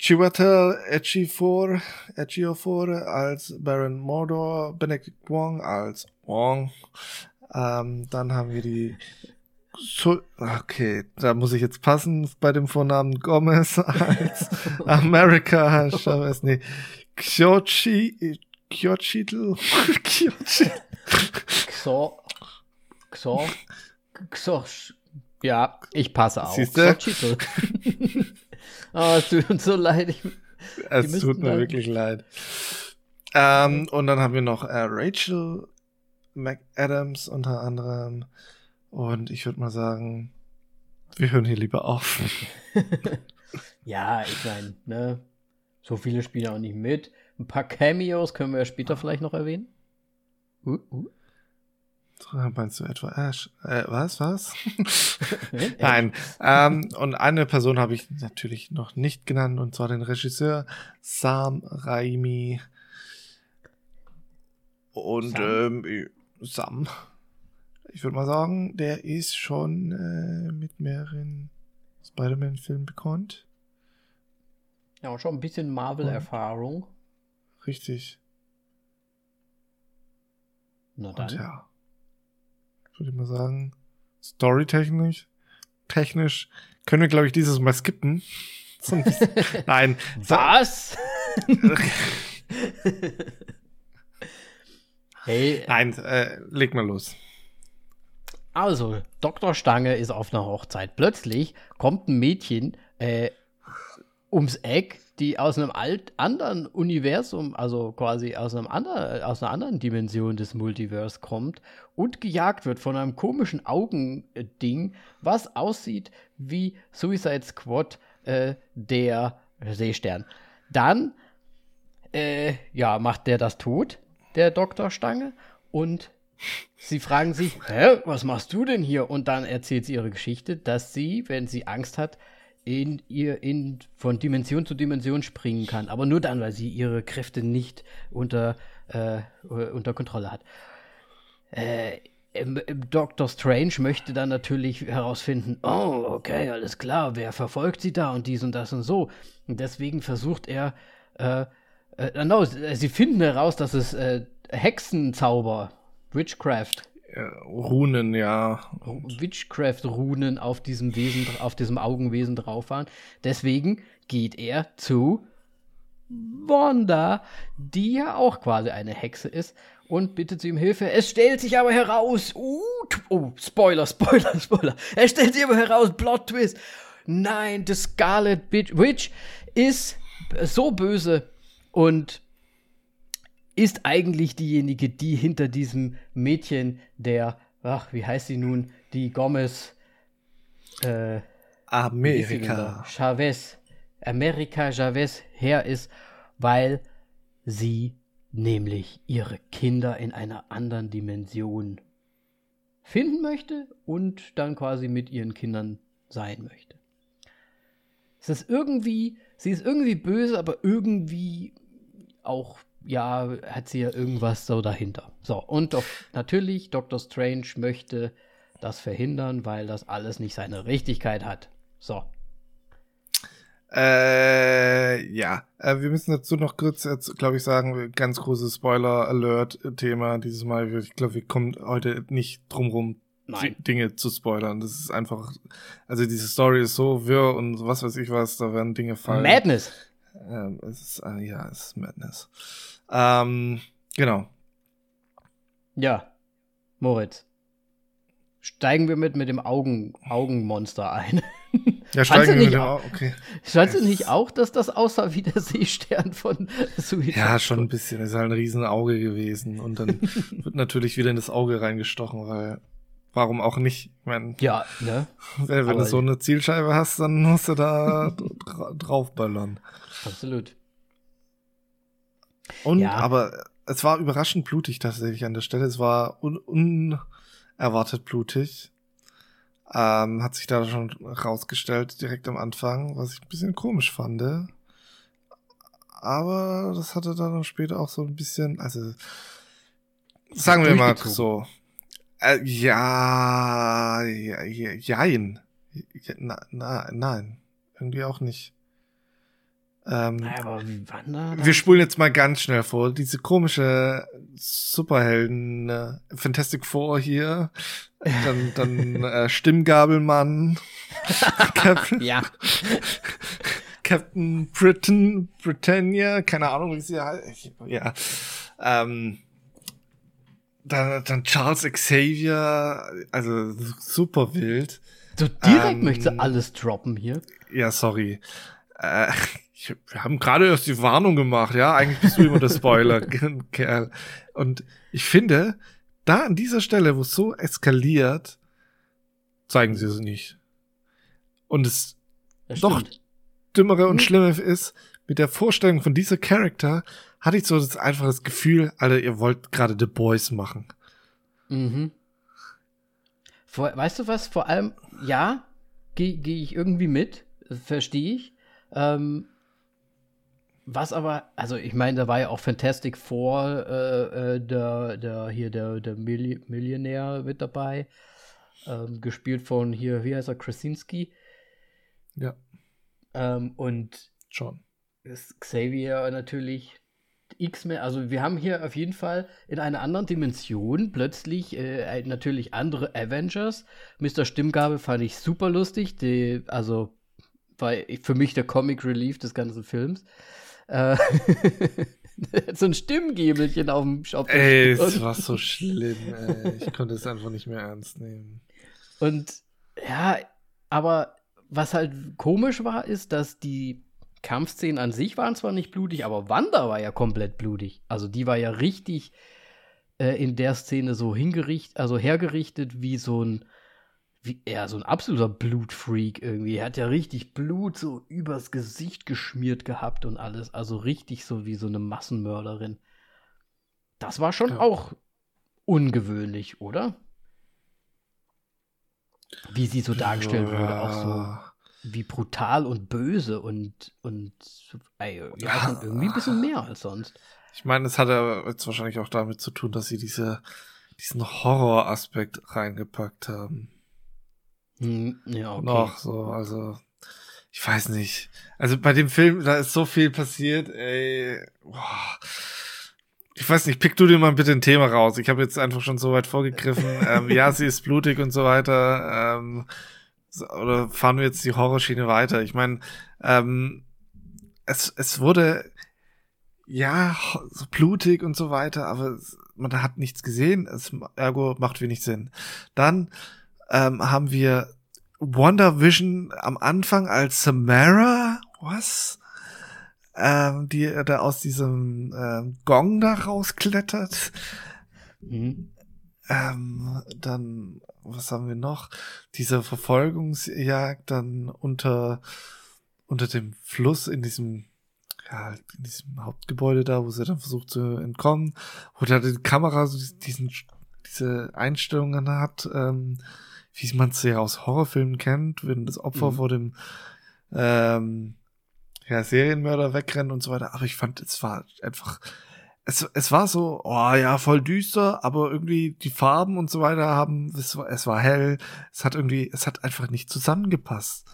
Chiwetel Ejiofor, Ejiofor als Baron Mordor, Benedict Wong als Wong. Ähm, dann haben wir die so, okay, da muss ich jetzt passen bei dem Vornamen Gomez als America Chavez, nee, Kyochi, Kyochitl, Kyochi. Xor, Xor, Xor, ja, ich passe auf. Siehste? Oh, es tut uns so leid. Ich, es tut mir wirklich leid. Ähm, und dann haben wir noch äh, Rachel McAdams unter anderem. Und ich würde mal sagen, wir hören hier lieber auf. ja, ich meine, ne? So viele spielen auch nicht mit. Ein paar Cameos können wir später vielleicht noch erwähnen. Uh, uh. Meinst du etwa Ash? Äh, was, was? Nein. Ähm, und eine Person habe ich natürlich noch nicht genannt, und zwar den Regisseur Sam Raimi. Und Sam. Ähm, Sam ich würde mal sagen, der ist schon äh, mit mehreren Spider-Man-Filmen bekannt. Ja, schon ein bisschen Marvel-Erfahrung. Richtig. Na dann. Und ja. Würde ich mal sagen, storytechnisch, technisch können wir, glaube ich, dieses Mal skippen. Nein. Was? hey. Nein, äh, leg mal los. Also, Dr. Stange ist auf einer Hochzeit. Plötzlich kommt ein Mädchen äh, ums Eck, die aus einem alt anderen Universum, also quasi aus, einem andre, aus einer anderen Dimension des Multiverse kommt und gejagt wird von einem komischen Augending, was aussieht wie Suicide Squad, äh, der Seestern. Dann, äh, ja, macht der das tot, der Dr. Stange, und Sie fragen sich, hä, was machst du denn hier? Und dann erzählt sie ihre Geschichte, dass sie, wenn sie Angst hat, in ihr in, von Dimension zu Dimension springen kann. Aber nur dann, weil sie ihre Kräfte nicht unter, äh, unter Kontrolle hat. Äh, Dr. Strange möchte dann natürlich herausfinden, oh, okay, alles klar, wer verfolgt sie da und dies und das und so. Und deswegen versucht er, äh, äh, no, sie finden heraus, dass es äh, Hexenzauber Witchcraft. Runen, ja. Witchcraft-Runen auf diesem Wesen, auf diesem Augenwesen drauf waren. Deswegen geht er zu Wanda, die ja auch quasi eine Hexe ist und bittet sie um Hilfe. Es stellt sich aber heraus, uh, oh, Spoiler, Spoiler, Spoiler. Es stellt sich aber heraus, Plot Twist. Nein, the Scarlet Witch ist so böse und ist eigentlich diejenige, die hinter diesem Mädchen, der, ach, wie heißt sie nun, die Gomez, äh, Amerika. Chavez, Amerika Chavez her ist, weil sie nämlich ihre Kinder in einer anderen Dimension finden möchte und dann quasi mit ihren Kindern sein möchte. Es ist irgendwie, sie ist irgendwie böse, aber irgendwie auch, ja, hat sie ja irgendwas so dahinter. So, und doch, natürlich, Dr. Strange möchte das verhindern, weil das alles nicht seine Richtigkeit hat. So. Äh, ja, äh, wir müssen dazu noch kurz, glaube ich, sagen, ganz großes Spoiler-Alert-Thema dieses Mal. Ich glaube, wir kommen heute nicht drum rum, Nein. Dinge zu spoilern. Das ist einfach, also diese Story ist so wirr und was weiß ich was, da werden Dinge fallen. Madness. Ähm, es ist, äh, ja, es ist Madness. Ähm, genau. Ja, Moritz. Steigen wir mit, mit dem Augen, Augenmonster ein. Ja, steigen wir mit dem Augen, okay. Fandst du nicht auch, dass das aussah wie der Seestern von Suicide Ja, schon ein bisschen. Das ist halt ein Riesenauge gewesen. Und dann wird natürlich wieder in das Auge reingestochen, weil warum auch nicht? Ich mein, ja, ne? Wenn, wenn du so eine Zielscheibe hast, dann musst du da draufballern. Absolut. Und, ja. aber es war überraschend blutig tatsächlich an der Stelle. Es war un unerwartet blutig. Ähm, hat sich da schon rausgestellt direkt am Anfang, was ich ein bisschen komisch fand. Aber das hatte dann später auch so ein bisschen, also sagen wir mal so. Äh, ja, ja, jein. Ja, na, na, nein, irgendwie auch nicht. Ähm, naja, aber? Wir spulen jetzt mal ganz schnell vor. Diese komische Superhelden, äh, Fantastic Four hier, dann, dann äh, Stimmgabelmann, Captain, ja. Captain Britain, Britannia, keine Ahnung, wie sie heißt. Ja. Ähm, dann, dann Charles Xavier, also super wild. So direkt ähm, möchtest du alles droppen hier. Ja, sorry. Äh, ich, wir haben gerade erst die Warnung gemacht, ja. Eigentlich bist du immer der Spoiler, Kerl. Und ich finde, da an dieser Stelle, wo es so eskaliert, zeigen sie es nicht. Und es doch dümmere und hm. schlimme ist, mit der Vorstellung von dieser Charakter hatte ich so das einfach das Gefühl, Alter, ihr wollt gerade The Boys machen. Mhm. Vor, weißt du was? Vor allem, ja, gehe geh ich irgendwie mit, verstehe ich. Ähm, was aber, also ich meine, da war ja auch Fantastic Four, äh, äh, der, der, hier der, der Milli Millionär mit dabei. Ähm, gespielt von hier, wie heißt er, Krasinski. Ja. Ähm, und John. Xavier natürlich. X-Men, also wir haben hier auf jeden Fall in einer anderen Dimension plötzlich äh, natürlich andere Avengers. Mr. Stimmgabel fand ich super lustig, die, also war für mich der Comic Relief des ganzen Films. Äh, so ein Stimmgebelchen auf dem Shop. Ey, es war so schlimm, ey. Ich konnte es einfach nicht mehr ernst nehmen. Und ja, aber was halt komisch war, ist, dass die Kampfszenen an sich waren zwar nicht blutig, aber Wanda war ja komplett blutig. Also die war ja richtig äh, in der Szene so hingerichtet, also hergerichtet wie so ein wie er so ein absoluter Blutfreak irgendwie. Er hat ja richtig Blut so übers Gesicht geschmiert gehabt und alles. Also richtig so wie so eine Massenmörderin. Das war schon ja. auch ungewöhnlich, oder? Wie sie so dargestellt ja. wurde, auch so wie brutal und böse und, und ey, ja, irgendwie ein bisschen mehr als sonst. Ich meine, es hat ja jetzt wahrscheinlich auch damit zu tun, dass sie diese, diesen Horroraspekt reingepackt haben. Hm, ja, okay. Noch so, also ich weiß nicht. Also bei dem Film, da ist so viel passiert, ey. Boah. Ich weiß nicht, pick du dir mal bitte ein Thema raus. Ich habe jetzt einfach schon so weit vorgegriffen. ähm, ja, sie ist blutig und so weiter. Ähm, oder fahren wir jetzt die Horrorschiene weiter? Ich meine, ähm, es, es wurde ja, so blutig und so weiter, aber man hat nichts gesehen, es, ergo macht wenig Sinn. Dann ähm, haben wir Wonder Vision am Anfang als Samara, was? Ähm, die da aus diesem ähm, Gong da rausklettert. Mhm. Ähm, dann, was haben wir noch? Diese Verfolgungsjagd dann unter, unter dem Fluss in diesem ja, in diesem Hauptgebäude da, wo sie dann versucht zu entkommen, wo da die Kamera so diesen, diese Einstellungen hat, ähm, wie man es ja aus Horrorfilmen kennt, wenn das Opfer mhm. vor dem ähm, ja, Serienmörder wegrennt und so weiter. Aber ich fand, es war einfach, es, es war so, oh ja, voll düster, aber irgendwie die Farben und so weiter haben, es war, es war hell, es hat irgendwie, es hat einfach nicht zusammengepasst.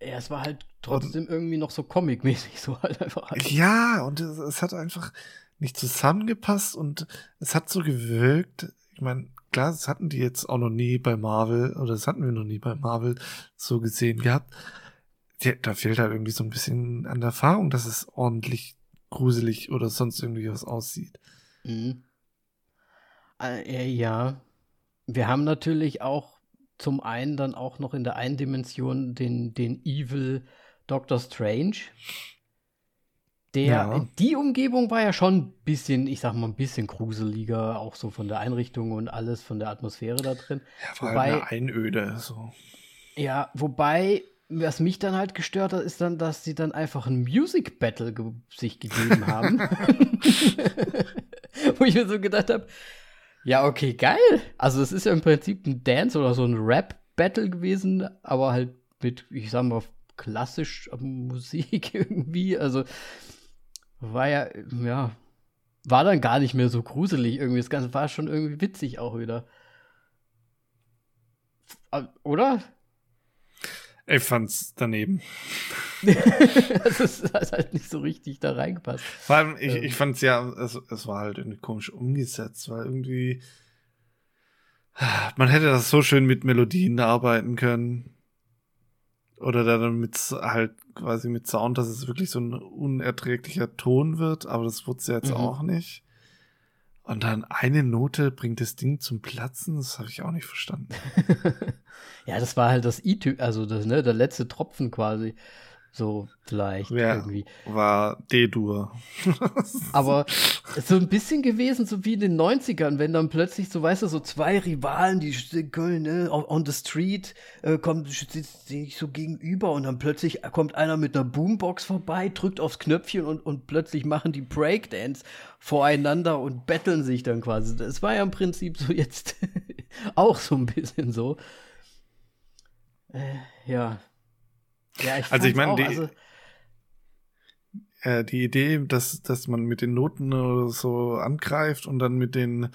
Ja, es war halt trotzdem und, irgendwie noch so comic-mäßig, so halt einfach. Halt. Ja, und es, es, hat einfach nicht zusammengepasst und es hat so gewirkt. Ich meine, klar, das hatten die jetzt auch noch nie bei Marvel, oder das hatten wir noch nie bei Marvel so gesehen gehabt. Ja, da fehlt halt irgendwie so ein bisschen an der Erfahrung, dass es ordentlich gruselig oder sonst irgendwie was aussieht. Mhm. Äh, ja. Wir haben natürlich auch zum einen dann auch noch in der einen Dimension den, den Evil Doctor Strange. Der, ja. die Umgebung war ja schon ein bisschen, ich sag mal, ein bisschen gruseliger, auch so von der Einrichtung und alles, von der Atmosphäre da drin. Ja, vor wobei, eine Einöde, so. Ja, wobei, was mich dann halt gestört hat, ist dann, dass sie dann einfach ein Music Battle ge sich gegeben haben. Wo ich mir so gedacht habe, ja, okay, geil. Also es ist ja im Prinzip ein Dance oder so ein Rap-Battle gewesen, aber halt mit, ich sag mal, klassisch Musik irgendwie. Also war ja, ja, war dann gar nicht mehr so gruselig irgendwie. Das Ganze war schon irgendwie witzig auch wieder. Oder? Ich fand's daneben. also es hat halt nicht so richtig da reingepasst. Vor allem, ich, ähm. ich fand's ja, es, es war halt irgendwie komisch umgesetzt, weil irgendwie man hätte das so schön mit Melodien arbeiten können. Oder dann mit halt quasi mit Sound, dass es wirklich so ein unerträglicher Ton wird, aber das wurde es ja jetzt mhm. auch nicht. Und dann eine Note bringt das Ding zum Platzen, das habe ich auch nicht verstanden. ja, das war halt das I-Typ, also das, ne, der letzte Tropfen quasi. So vielleicht ja, irgendwie. War D-Dur. Aber so ein bisschen gewesen, so wie in den 90ern, wenn dann plötzlich, so weißt du, so zwei Rivalen, die Köln, ne, on the street, äh, kommt sich so gegenüber und dann plötzlich kommt einer mit einer Boombox vorbei, drückt aufs Knöpfchen und, und plötzlich machen die Breakdance voreinander und betteln sich dann quasi. Das war ja im Prinzip so jetzt auch so ein bisschen so. Äh, ja, ja, ich also ich meine, die, also äh, die Idee, dass, dass man mit den Noten so angreift und dann mit den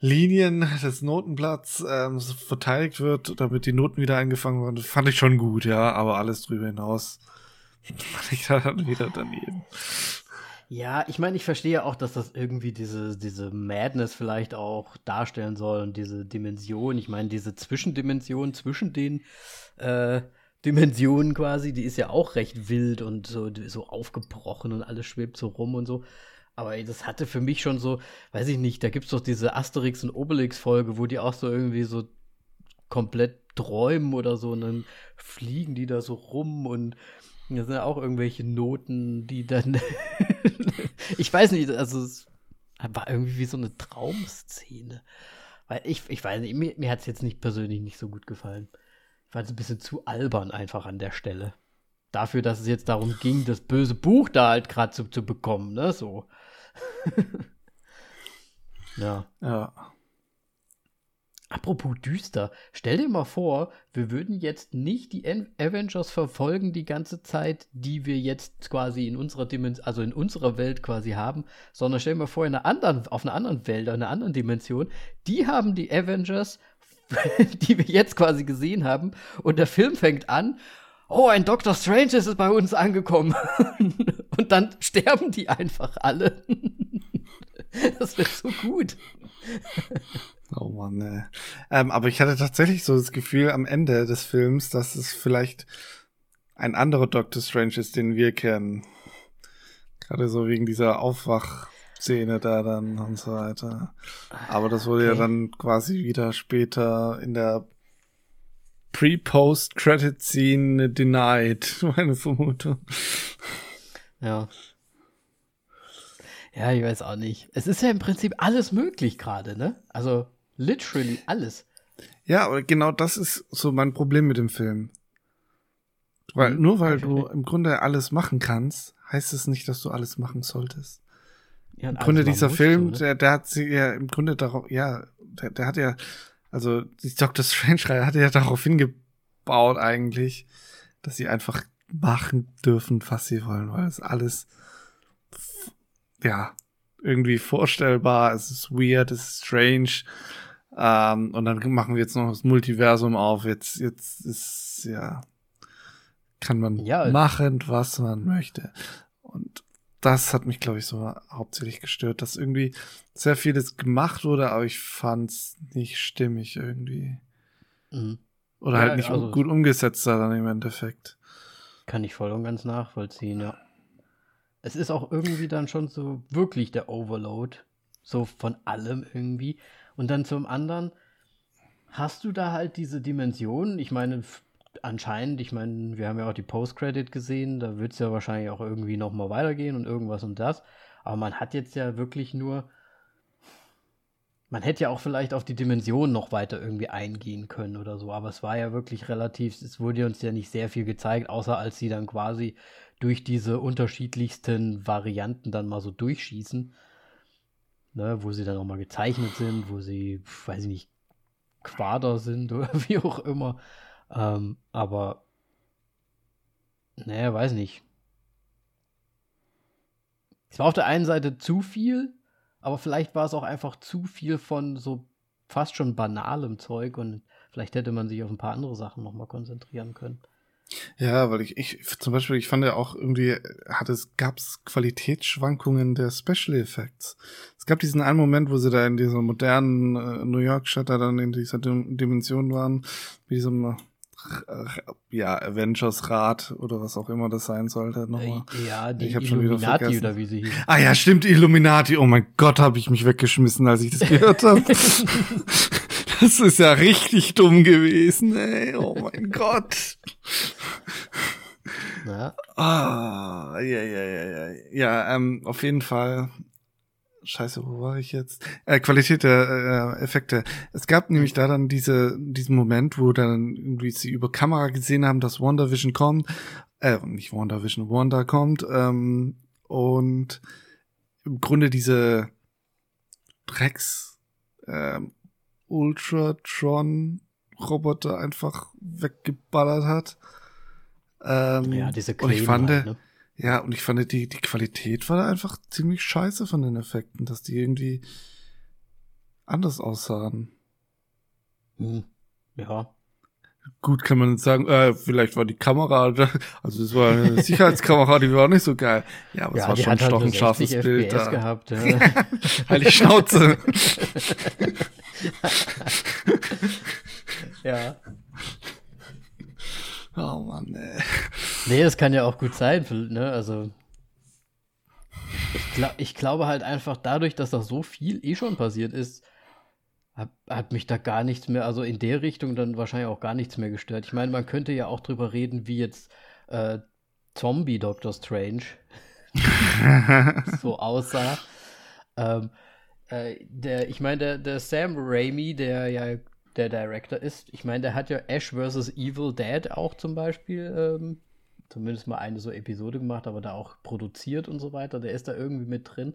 Linien des Notenblatts ähm, verteidigt wird, damit die Noten wieder eingefangen werden, fand ich schon gut, ja, aber alles drüber hinaus fand ich dann wieder daneben. Ja, ich meine, ich verstehe auch, dass das irgendwie diese, diese Madness vielleicht auch darstellen soll und diese Dimension. Ich meine, diese Zwischendimension zwischen den äh, Dimension quasi, die ist ja auch recht wild und so, so aufgebrochen und alles schwebt so rum und so. Aber das hatte für mich schon so, weiß ich nicht, da gibt es doch diese Asterix und Obelix-Folge, wo die auch so irgendwie so komplett träumen oder so und dann fliegen die da so rum und da sind ja auch irgendwelche Noten, die dann. ich weiß nicht, also es war irgendwie wie so eine Traumszene. Weil ich, ich weiß nicht, mir, mir hat es jetzt nicht persönlich nicht so gut gefallen fand es ein bisschen zu albern einfach an der Stelle. Dafür, dass es jetzt darum ging, das böse Buch da halt gerade zu, zu bekommen, ne? So. ja. Ja. Apropos düster, stell dir mal vor, wir würden jetzt nicht die Avengers verfolgen die ganze Zeit, die wir jetzt quasi in unserer Dimension, also in unserer Welt quasi haben, sondern stell dir mal vor, in einer anderen, auf einer anderen Welt, in einer anderen Dimension, die haben die Avengers die wir jetzt quasi gesehen haben. Und der Film fängt an. Oh, ein Doctor Strange ist bei uns angekommen. und dann sterben die einfach alle. das wäre so gut. Oh Mann, ey. Ähm, aber ich hatte tatsächlich so das Gefühl am Ende des Films, dass es vielleicht ein anderer Doctor Strange ist, den wir kennen. Gerade so wegen dieser Aufwachszene da dann und so weiter. Aber das wurde okay. ja dann quasi wieder später in der Pre-Post-Credit-Scene denied, meine Vermutung. Ja. Ja, ich weiß auch nicht. Es ist ja im Prinzip alles möglich gerade, ne? Also literally alles. Ja, aber genau das ist so mein Problem mit dem Film. Weil, hm, nur weil du im Grunde alles machen kannst, heißt es nicht, dass du alles machen solltest. Ja, Im Grunde dieser Film, so, ne? der, der hat sie ja im Grunde darauf, ja, der, der hat ja, also die Doctor Strange-Reihe hat ja darauf hingebaut eigentlich, dass sie einfach machen dürfen, was sie wollen, weil es alles, ja, irgendwie vorstellbar, es ist weird, es ist strange. Ähm, und dann machen wir jetzt noch das Multiversum auf. Jetzt, jetzt ist, ja, kann man ja, machen, was man möchte. Und das hat mich, glaube ich, so hauptsächlich gestört, dass irgendwie sehr vieles gemacht wurde, aber ich fand es nicht stimmig irgendwie. Mhm. Oder ja, halt nicht also, gut umgesetzt da dann im Endeffekt. Kann ich voll und ganz nachvollziehen, ja. Es ist auch irgendwie dann schon so wirklich der Overload. So von allem irgendwie. Und dann zum anderen hast du da halt diese Dimensionen. Ich meine, anscheinend, ich meine, wir haben ja auch die Post-Credit gesehen, da wird es ja wahrscheinlich auch irgendwie nochmal weitergehen und irgendwas und das. Aber man hat jetzt ja wirklich nur. Man hätte ja auch vielleicht auf die Dimension noch weiter irgendwie eingehen können oder so, aber es war ja wirklich relativ, es wurde uns ja nicht sehr viel gezeigt, außer als sie dann quasi durch diese unterschiedlichsten Varianten dann mal so durchschießen, ne, wo sie dann auch mal gezeichnet sind, wo sie, weiß ich nicht, Quader sind oder wie auch immer. Ähm, aber, naja, weiß nicht. Es war auf der einen Seite zu viel, aber vielleicht war es auch einfach zu viel von so fast schon banalem Zeug und vielleicht hätte man sich auf ein paar andere Sachen nochmal konzentrieren können. Ja, weil ich, ich zum Beispiel, ich fand ja auch irgendwie, hat es, gab es Qualitätsschwankungen der Special Effects. Es gab diesen einen Moment, wo sie da in dieser modernen äh, New York-Stadt da dann in dieser Dimension waren, mit diesem ja, Avengers-Rat oder was auch immer das sein sollte. Nochmal. Äh, ja, die ich hab Illuminati schon wieder oder wie sie hieß. Ah ja, stimmt, Illuminati. Oh mein Gott, habe ich mich weggeschmissen, als ich das gehört habe. das ist ja richtig dumm gewesen, ey. Oh mein Gott. Ja. Ah, ja, ja, ja, ja. Ja, ähm, auf jeden Fall Scheiße, wo war ich jetzt? Äh, Qualität der äh, Effekte. Es gab nämlich da dann diese, diesen Moment, wo dann irgendwie sie über Kamera gesehen haben, dass WandaVision kommt. Äh, nicht WandaVision, Wanda kommt. Ähm, und im Grunde diese Drecks äh, Ultratron Roboter einfach weggeballert hat. Ähm, ja, diese Claim und ich fand, halt, ne? Ja, und ich fand, die, die Qualität war einfach ziemlich scheiße von den Effekten, dass die irgendwie anders aussahen. Hm. Ja. Gut kann man sagen, äh, vielleicht war die Kamera, also es war eine Sicherheitskamera, die war auch nicht so geil. Ja, aber ja, es war schon ein halt stochenscharfes Bild. da. gehabt, ja. halt die Schnauze. ja. Oh Mann, ey. Nee, das kann ja auch gut sein, ne? Also. Ich, glaub, ich glaube halt einfach dadurch, dass da so viel eh schon passiert ist, hat, hat mich da gar nichts mehr, also in der Richtung dann wahrscheinlich auch gar nichts mehr gestört. Ich meine, man könnte ja auch drüber reden, wie jetzt äh, Zombie Doctor Strange so aussah. Ähm, äh, der, ich meine, der, der Sam Raimi, der ja der Director ist. Ich meine, der hat ja Ash vs. Evil Dead auch zum Beispiel, ähm, zumindest mal eine so Episode gemacht, aber da auch produziert und so weiter. Der ist da irgendwie mit drin.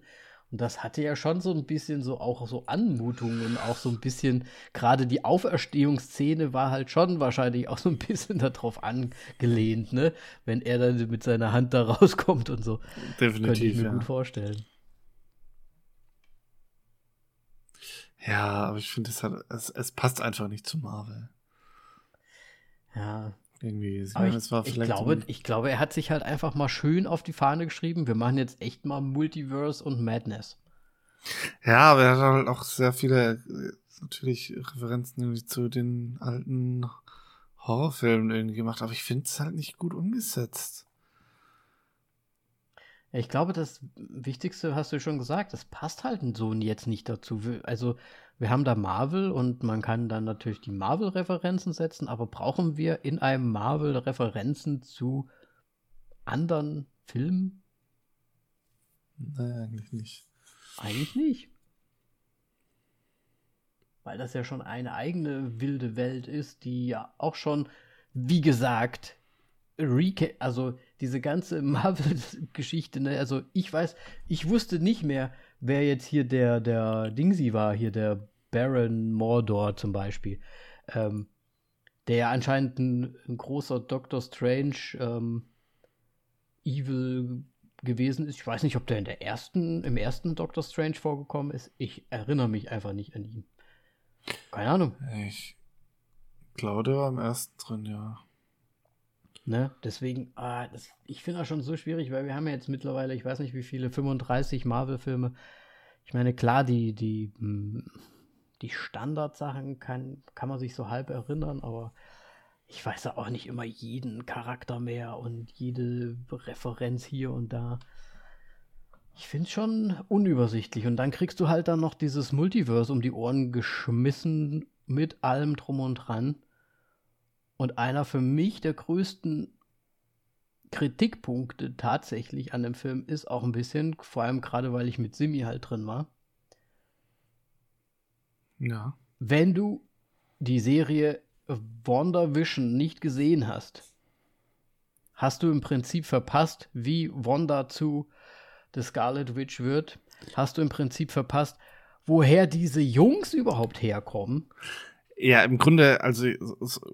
Und das hatte ja schon so ein bisschen so auch so Anmutungen, auch so ein bisschen, gerade die Auferstehungsszene war halt schon wahrscheinlich auch so ein bisschen darauf angelehnt, ne? Wenn er dann mit seiner Hand da rauskommt und so. Definitiv. Könnte ich mir ja. gut vorstellen. Ja, aber ich finde, es, es, es passt einfach nicht zu Marvel. Ja. Irgendwie. Ich, war ich, glaube, ich glaube, er hat sich halt einfach mal schön auf die Fahne geschrieben. Wir machen jetzt echt mal Multiverse und Madness. Ja, aber er hat halt auch sehr viele, natürlich Referenzen irgendwie zu den alten Horrorfilmen irgendwie gemacht. Aber ich finde es halt nicht gut umgesetzt. Ich glaube, das Wichtigste hast du schon gesagt, das passt halt so jetzt nicht dazu. Also, wir haben da Marvel und man kann dann natürlich die Marvel-Referenzen setzen, aber brauchen wir in einem Marvel Referenzen zu anderen Filmen? Nein, eigentlich nicht. Eigentlich nicht. Weil das ja schon eine eigene wilde Welt ist, die ja auch schon, wie gesagt, Recap, also diese ganze Marvel-Geschichte, ne? Also ich weiß, ich wusste nicht mehr, wer jetzt hier der, der Dingsy war, hier der Baron Mordor zum Beispiel. Ähm, der ja anscheinend ein, ein, großer Doctor Strange ähm, Evil gewesen ist. Ich weiß nicht, ob der in der ersten, im ersten Doctor Strange vorgekommen ist. Ich erinnere mich einfach nicht an ihn. Keine Ahnung. Ich glaube, der war im ersten drin, ja. Ne? Deswegen, ah, das, ich finde das schon so schwierig, weil wir haben ja jetzt mittlerweile, ich weiß nicht wie viele, 35 Marvel-Filme. Ich meine, klar, die, die, hm, die Standardsachen kann, kann man sich so halb erinnern, aber ich weiß ja auch nicht immer jeden Charakter mehr und jede Referenz hier und da. Ich finde es schon unübersichtlich. Und dann kriegst du halt dann noch dieses Multiverse um die Ohren geschmissen mit allem drum und dran. Und einer für mich der größten Kritikpunkte tatsächlich an dem Film ist auch ein bisschen, vor allem gerade weil ich mit Simi halt drin war. Ja. Wenn du die Serie WandaVision nicht gesehen hast, hast du im Prinzip verpasst, wie Wanda zu The Scarlet Witch wird. Hast du im Prinzip verpasst, woher diese Jungs überhaupt herkommen. Ja, im Grunde, also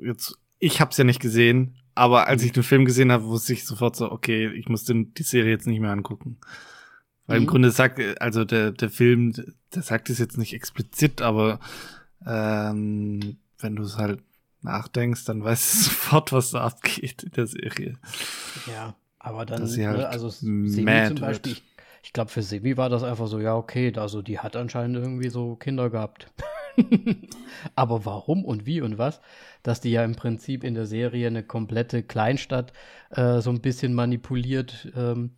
jetzt ich habe es ja nicht gesehen, aber als ich den Film gesehen habe, wusste ich sofort so, okay, ich muss den, die Serie jetzt nicht mehr angucken. Weil mhm. im Grunde sagt, also der, der Film, der sagt es jetzt nicht explizit, aber ähm, wenn du es halt nachdenkst, dann weißt du sofort, was da abgeht in der Serie. Ja, aber dann, Dass sie halt ne, also Semi zum Beispiel, ich, ich glaube für Semi war das einfach so, ja, okay, also die hat anscheinend irgendwie so Kinder gehabt. Aber warum und wie und was? Dass die ja im Prinzip in der Serie eine komplette Kleinstadt äh, so ein bisschen manipuliert. Ähm,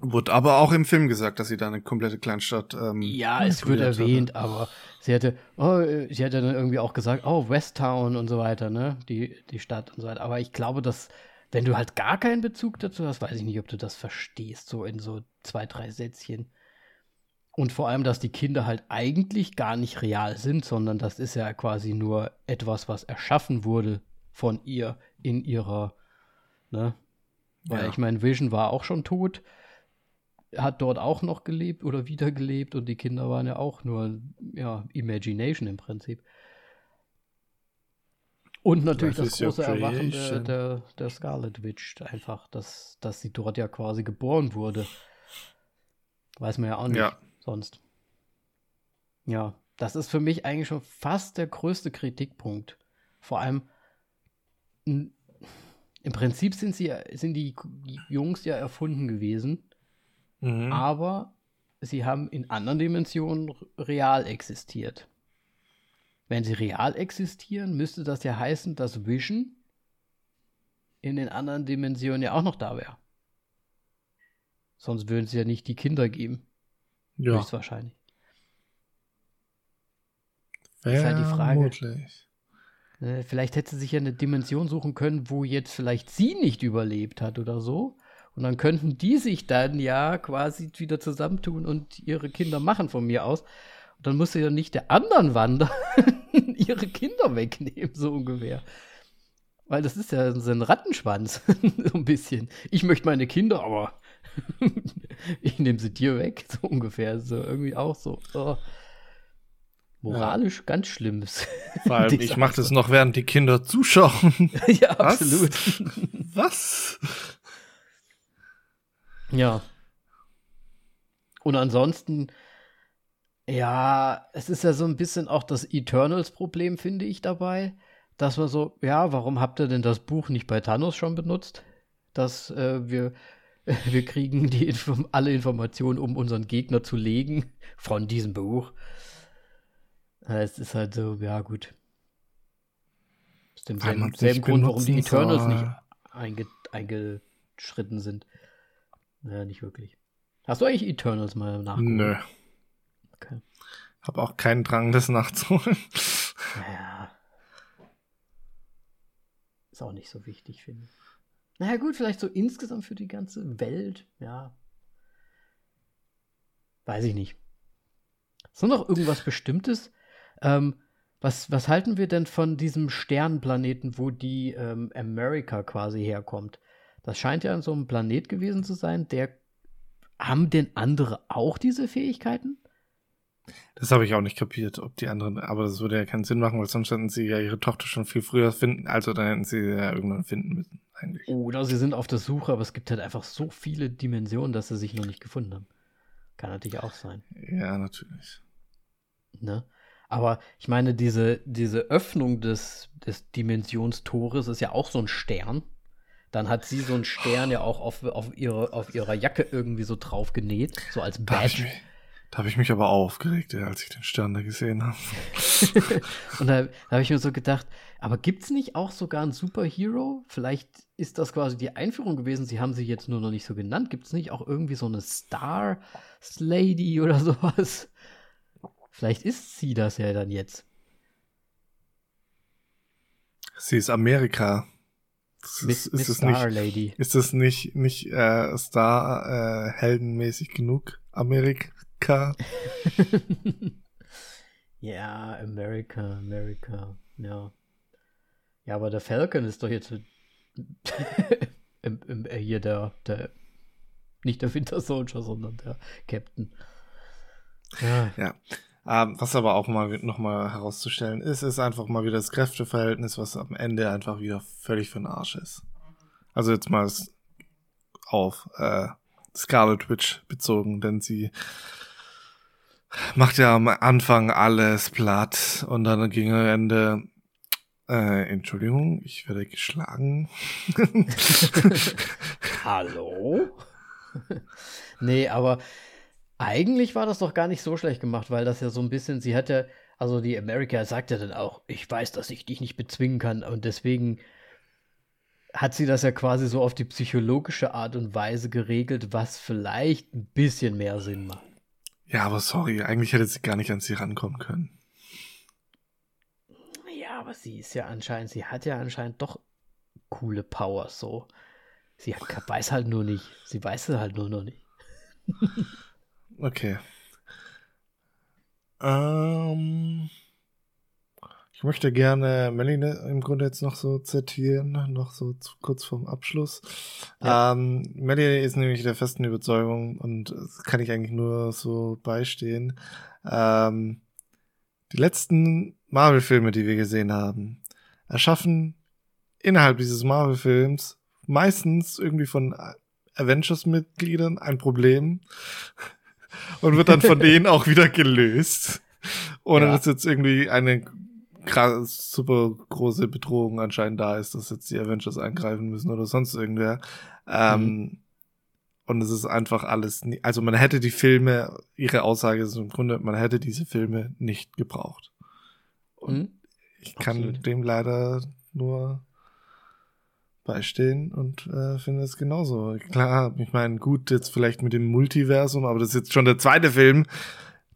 Wurde aber auch im Film gesagt, dass sie da eine komplette Kleinstadt. Ähm, ja, es wird erwähnt, hatte. aber sie hatte, oh, sie hatte dann irgendwie auch gesagt, oh, Westtown und so weiter, ne? Die, die Stadt und so weiter. Aber ich glaube, dass, wenn du halt gar keinen Bezug dazu hast, weiß ich nicht, ob du das verstehst, so in so zwei, drei Sätzchen. Und vor allem, dass die Kinder halt eigentlich gar nicht real sind, sondern das ist ja quasi nur etwas, was erschaffen wurde von ihr in ihrer, ne? Weil ja. ich meine, Vision war auch schon tot, hat dort auch noch gelebt oder wiedergelebt und die Kinder waren ja auch nur, ja, Imagination im Prinzip. Und natürlich das, das große Erwachen der, der, der Scarlet Witch, einfach, dass, dass sie dort ja quasi geboren wurde. Weiß man ja auch nicht. Ja sonst. Ja, das ist für mich eigentlich schon fast der größte Kritikpunkt. Vor allem, im Prinzip sind, sie, sind die Jungs ja erfunden gewesen, mhm. aber sie haben in anderen Dimensionen real existiert. Wenn sie real existieren, müsste das ja heißen, dass Vision in den anderen Dimensionen ja auch noch da wäre. Sonst würden sie ja nicht die Kinder geben. Ja. Höchstwahrscheinlich. Das ist halt die Frage. Äh, vielleicht hätte sie sich ja eine Dimension suchen können, wo jetzt vielleicht sie nicht überlebt hat oder so. Und dann könnten die sich dann ja quasi wieder zusammentun und ihre Kinder machen von mir aus. Und dann musste ja nicht der anderen Wander ihre Kinder wegnehmen, so ungefähr. Weil das ist ja so ein Rattenschwanz, so ein bisschen. Ich möchte meine Kinder, aber ich nehme sie dir weg, so ungefähr. So irgendwie auch so. Oh. Moralisch ja. ganz schlimmes. Vor allem, ich mache das noch, während die Kinder zuschauen. ja, absolut. Was? Ja. Und ansonsten, ja, es ist ja so ein bisschen auch das Eternals-Problem, finde ich dabei. Dass man so, ja, warum habt ihr denn das Buch nicht bei Thanos schon benutzt? Dass äh, wir wir kriegen die Inform alle Informationen, um unseren Gegner zu legen von diesem Buch. Es ist halt so, ja gut. Aus dem selben, selben Grund, warum die Eternals nicht einge eingeschritten sind. Ja, nicht wirklich. Hast du eigentlich Eternals mal nachgeguckt? Nö. Okay. Hab auch keinen Drang, das nachzuholen. Naja. Ist auch nicht so wichtig, finde ich. Naja, gut, vielleicht so insgesamt für die ganze Welt, ja. Weiß ich nicht. Ist noch irgendwas Bestimmtes? Ähm, was, was halten wir denn von diesem Sternenplaneten, wo die ähm, America quasi herkommt? Das scheint ja so ein Planet gewesen zu sein, der. Haben denn andere auch diese Fähigkeiten? Das habe ich auch nicht kapiert, ob die anderen, aber das würde ja keinen Sinn machen, weil sonst hätten sie ja ihre Tochter schon viel früher finden, also dann hätten sie ja irgendwann finden müssen, eigentlich. Oder sie sind auf der Suche, aber es gibt halt einfach so viele Dimensionen, dass sie sich noch nicht gefunden haben. Kann natürlich auch sein. Ja, natürlich. Ne? Aber ich meine, diese, diese Öffnung des, des Dimensionstores ist ja auch so ein Stern. Dann hat sie so einen Stern ja auch auf, auf, ihre, auf ihrer Jacke irgendwie so drauf genäht, so als Badge. Da hab ich mich aber aufgeregt, als ich den Stern da gesehen habe. Und da, da habe ich mir so gedacht, aber gibt es nicht auch sogar einen Superhero? Vielleicht ist das quasi die Einführung gewesen, sie haben sie jetzt nur noch nicht so genannt. Gibt es nicht auch irgendwie so eine Star Lady oder sowas? Vielleicht ist sie das ja dann jetzt. Sie ist Amerika. Das Miss, ist, Miss ist Star nicht, Lady. ist es nicht, nicht äh, Star äh, heldenmäßig genug? Amerika? ja, America, America, ja. Ja, aber der Falcon ist doch jetzt im, im, äh, hier der, der, nicht der Winter Soldier, sondern der Captain. Ja, Ja. Ähm, was aber auch mal nochmal herauszustellen ist, ist einfach mal wieder das Kräfteverhältnis, was am Ende einfach wieder völlig für den Arsch ist. Also jetzt mal auf äh, Scarlet Witch bezogen, denn sie macht ja am Anfang alles platt und dann gegen Ende äh, Entschuldigung, ich werde geschlagen. Hallo? nee, aber eigentlich war das doch gar nicht so schlecht gemacht, weil das ja so ein bisschen, sie hat ja, also die America sagt ja dann auch, ich weiß, dass ich dich nicht bezwingen kann und deswegen hat sie das ja quasi so auf die psychologische Art und Weise geregelt, was vielleicht ein bisschen mehr Sinn macht. Ja, aber sorry, eigentlich hätte sie gar nicht an sie rankommen können. Ja, aber sie ist ja anscheinend, sie hat ja anscheinend doch coole Powers so. Sie hat, weiß halt nur nicht, sie weiß es halt nur noch nicht. Okay. Ähm, ich möchte gerne Melanie im Grunde jetzt noch so zitieren, noch so zu, kurz vorm Abschluss. Ja. Ähm, Melanie ist nämlich der festen Überzeugung und kann ich eigentlich nur so beistehen. Ähm, die letzten Marvel-Filme, die wir gesehen haben, erschaffen innerhalb dieses Marvel-Films meistens irgendwie von Avengers-Mitgliedern ein Problem und wird dann von denen auch wieder gelöst. Ohne Ja. dass jetzt irgendwie eine krass, super große Bedrohung anscheinend da ist, dass jetzt die Avengers eingreifen müssen oder sonst irgendwer. Ähm, Und es ist einfach alles, nie, also man hätte die Filme, ihre Aussage ist im Grunde, man hätte diese Filme nicht gebraucht. Und Hm? ich kann Absolut. dem leider nur beistehen und äh, finde es genauso. Klar, ich meine, gut, jetzt vielleicht mit dem Multiversum, aber das ist jetzt schon der zweite Film,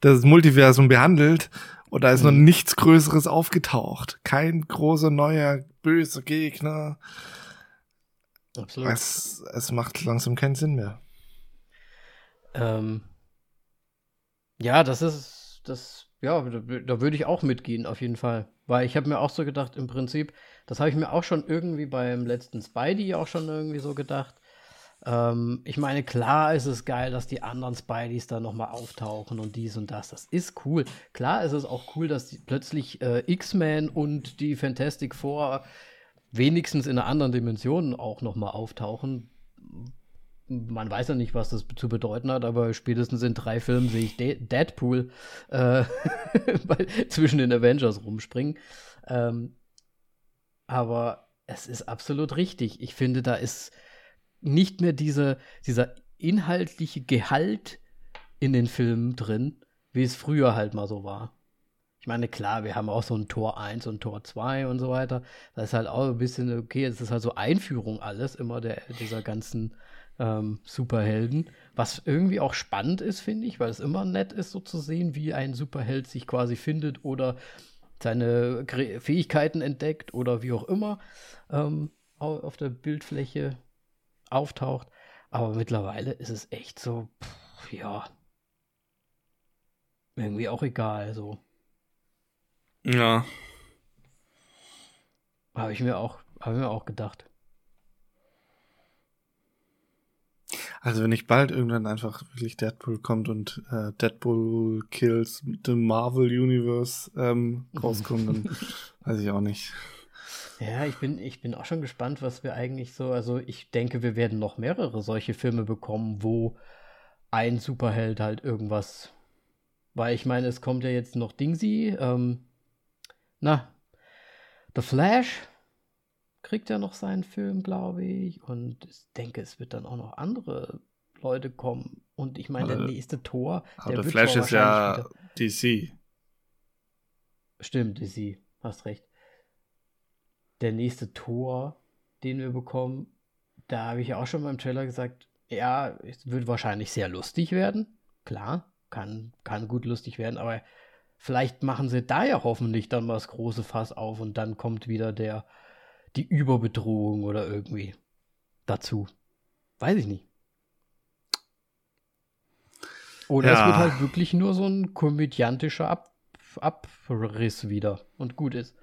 der das Multiversum behandelt und da ist noch Mhm. nichts Größeres aufgetaucht. Kein großer neuer böser Gegner. Absolut. Es, es macht langsam keinen Sinn mehr. Ähm, ja, das ist, das, ja, da, da würde ich auch mitgehen, auf jeden Fall. Weil ich habe mir auch so gedacht, im Prinzip, das habe ich mir auch schon irgendwie beim letzten Spidey auch schon irgendwie so gedacht. Ähm, ich meine, klar ist es geil, dass die anderen Spideys da nochmal auftauchen und dies und das. Das ist cool. Klar ist es auch cool, dass plötzlich äh, X-Men und die Fantastic Four wenigstens in einer anderen Dimension auch nochmal auftauchen. Man weiß ja nicht, was das zu bedeuten hat, aber spätestens in drei Filmen sehe ich De Deadpool äh, zwischen den Avengers rumspringen. Ähm, aber es ist absolut richtig. Ich finde, da ist nicht mehr diese, dieser inhaltliche Gehalt in den Filmen drin, wie es früher halt mal so war. Ich meine, klar, wir haben auch so ein Tor 1 und Tor 2 und so weiter. Das ist halt auch ein bisschen, okay, es ist halt so Einführung alles, immer der, dieser ganzen ähm, Superhelden. Was irgendwie auch spannend ist, finde ich, weil es immer nett ist, so zu sehen, wie ein Superheld sich quasi findet oder seine Fähigkeiten entdeckt oder wie auch immer ähm, auf der Bildfläche auftaucht. Aber mittlerweile ist es echt so, pff, ja, irgendwie auch egal, so. Ja. Habe ich mir auch, habe ich mir auch gedacht. Also wenn nicht bald irgendwann einfach wirklich Deadpool kommt und äh, Deadpool Kills the Marvel Universe ähm, rauskommt, dann weiß ich auch nicht. Ja, ich bin, ich bin auch schon gespannt, was wir eigentlich so, also ich denke, wir werden noch mehrere solche Filme bekommen, wo ein Superheld halt irgendwas, weil ich meine, es kommt ja jetzt noch Dingsy, ähm, na, The Flash kriegt ja noch seinen Film, glaube ich, und ich denke, es wird dann auch noch andere Leute kommen. Und ich meine, der nächste Tor, aber der The Flash ist ja DC. Stimmt, DC, hast recht der nächste Tor, den wir bekommen, da habe ich ja auch schon beim Trailer gesagt, ja, es wird wahrscheinlich sehr lustig werden. Klar, kann, kann gut lustig werden, aber vielleicht machen sie da ja hoffentlich dann mal das große Fass auf und dann kommt wieder der, die Überbedrohung oder irgendwie dazu. Weiß ich nicht. Oder ja. es wird halt wirklich nur so ein komödiantischer Ab Abriss wieder und gut ist.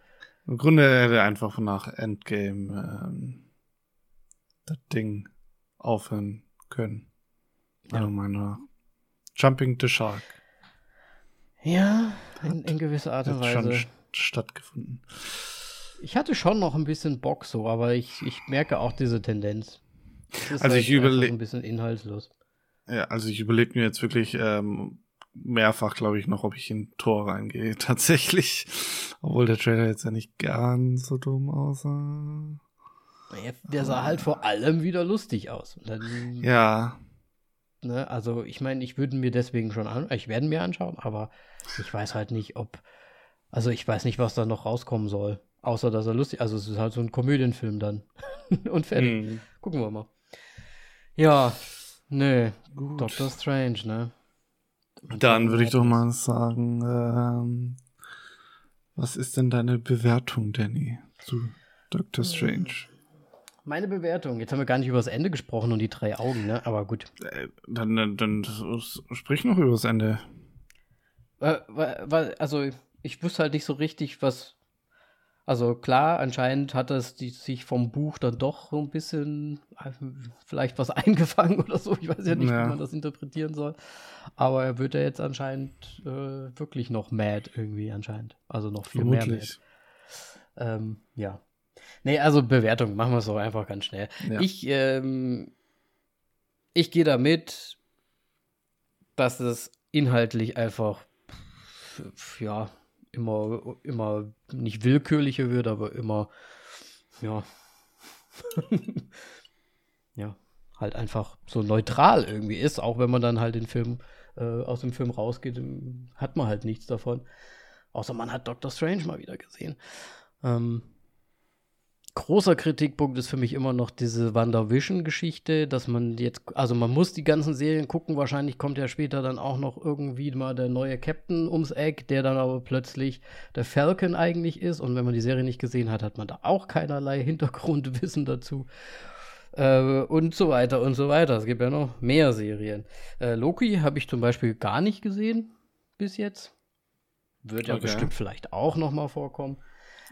Im Grunde hätte einfach nach Endgame ähm, das Ding aufhören können. Meiner ja. Meinung nach. Jumping the Shark. Ja, in, in gewisser Art und Weise. Schon stattgefunden. Ich hatte schon noch ein bisschen Bock so, aber ich, ich merke auch diese Tendenz. also halt ich überlege ein bisschen inhaltslos. Ja, also ich überlege mir jetzt wirklich ähm, mehrfach, glaube ich, noch, ob ich in Tor reingehe. Tatsächlich. Obwohl der Trailer jetzt ja nicht ganz so dumm aussah. Der sah halt vor allem wieder lustig aus. Dann, ja. Ne, also ich meine, ich würde mir deswegen schon an, ich werde mir anschauen, aber ich weiß halt nicht, ob, also ich weiß nicht, was da noch rauskommen soll. Außer, dass er lustig, also es ist halt so ein Komödienfilm dann. Und fertig. Hm. Gucken wir mal. Ja, nö. Gut. Doctor Strange, ne? Dann würde ich doch mal sagen, ähm, was ist denn deine Bewertung, Danny, zu Doctor Strange? Meine Bewertung, jetzt haben wir gar nicht über das Ende gesprochen und die drei Augen, ne? Aber gut. Äh, dann, dann, dann sprich noch über das Ende. Äh, also, ich wusste halt nicht so richtig, was, also klar, anscheinend hat es die, sich vom Buch dann doch so ein bisschen äh, vielleicht was eingefangen oder so. Ich weiß ja nicht, ja. wie man das interpretieren soll. Aber er wird ja jetzt anscheinend äh, wirklich noch mad irgendwie anscheinend. Also noch viel Vermutlich. mehr mad. Ähm, ja. Nee, also Bewertung, machen wir es doch einfach ganz schnell. Ja. Ich, ähm, ich gehe damit, dass es inhaltlich einfach, ja, immer, immer nicht willkürlicher wird, aber immer, ja, ja, halt einfach so neutral irgendwie ist, auch wenn man dann halt den Film, äh, aus dem Film rausgeht, hat man halt nichts davon. Außer man hat Doctor Strange mal wieder gesehen. Ähm, großer Kritikpunkt ist für mich immer noch diese WandaVision-Geschichte, dass man jetzt, also man muss die ganzen Serien gucken, wahrscheinlich kommt ja später dann auch noch irgendwie mal der neue Captain ums Eck, der dann aber plötzlich der Falcon eigentlich ist und wenn man die Serie nicht gesehen hat, hat man da auch keinerlei Hintergrundwissen dazu. Äh, und so weiter und so weiter. Es gibt ja noch mehr Serien. Äh, Loki habe ich zum Beispiel gar nicht gesehen bis jetzt. Wird ja okay. bestimmt vielleicht auch noch mal vorkommen.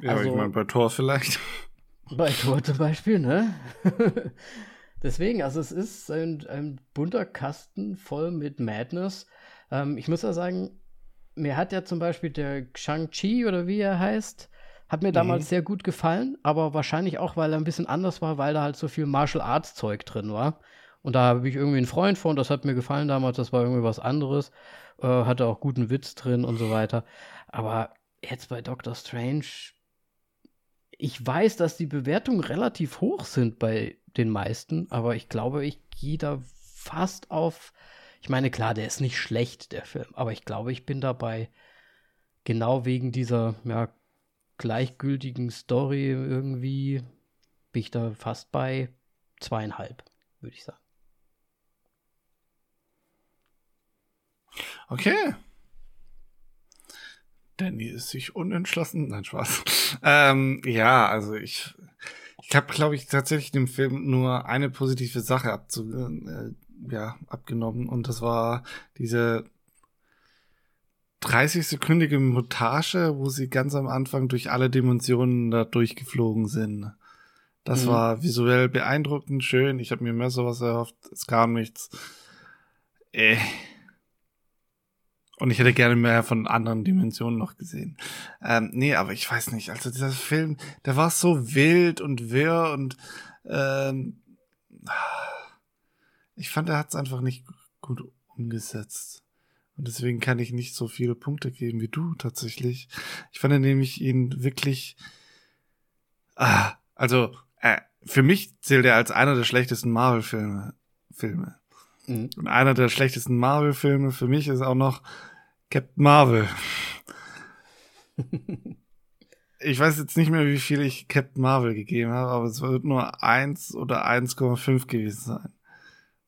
Ja, also, ich meine, bei Thor vielleicht. Bei Tor zum Beispiel, ne? Deswegen, also es ist ein, ein bunter Kasten voll mit Madness. Ähm, ich muss ja sagen, mir hat ja zum Beispiel der Shang-Chi oder wie er heißt, hat mir damals mhm. sehr gut gefallen, aber wahrscheinlich auch, weil er ein bisschen anders war, weil da halt so viel Martial Arts Zeug drin war. Und da habe ich irgendwie einen Freund von, das hat mir gefallen damals, das war irgendwie was anderes. Äh, hatte auch guten Witz drin und so weiter. Aber jetzt bei Doctor Strange ich weiß, dass die Bewertungen relativ hoch sind bei den meisten, aber ich glaube, ich gehe da fast auf. Ich meine, klar, der ist nicht schlecht, der Film, aber ich glaube, ich bin dabei genau wegen dieser ja, gleichgültigen Story irgendwie, bin ich da fast bei zweieinhalb, würde ich sagen. Okay. Danny ist sich unentschlossen. Nein, Spaß. ähm, ja, also ich, ich habe, glaube ich, tatsächlich dem Film nur eine positive Sache abzu, äh, ja, abgenommen und das war diese 30-sekündige Montage, wo sie ganz am Anfang durch alle Dimensionen da durchgeflogen sind. Das mhm. war visuell beeindruckend, schön. Ich habe mir mehr sowas erhofft. Es kam nichts. Äh. Und ich hätte gerne mehr von anderen Dimensionen noch gesehen. Ähm, nee, aber ich weiß nicht. Also dieser Film, der war so wild und wirr und ähm, ich fand, er hat es einfach nicht gut umgesetzt. Und deswegen kann ich nicht so viele Punkte geben wie du tatsächlich. Ich fand nämlich ihn wirklich. Ah, also, äh, für mich zählt er als einer der schlechtesten Marvel-Filme. Filme. Mhm. Und einer der schlechtesten Marvel-Filme für mich ist auch noch Captain Marvel. ich weiß jetzt nicht mehr, wie viel ich Captain Marvel gegeben habe, aber es wird nur 1 oder 1,5 gewesen sein.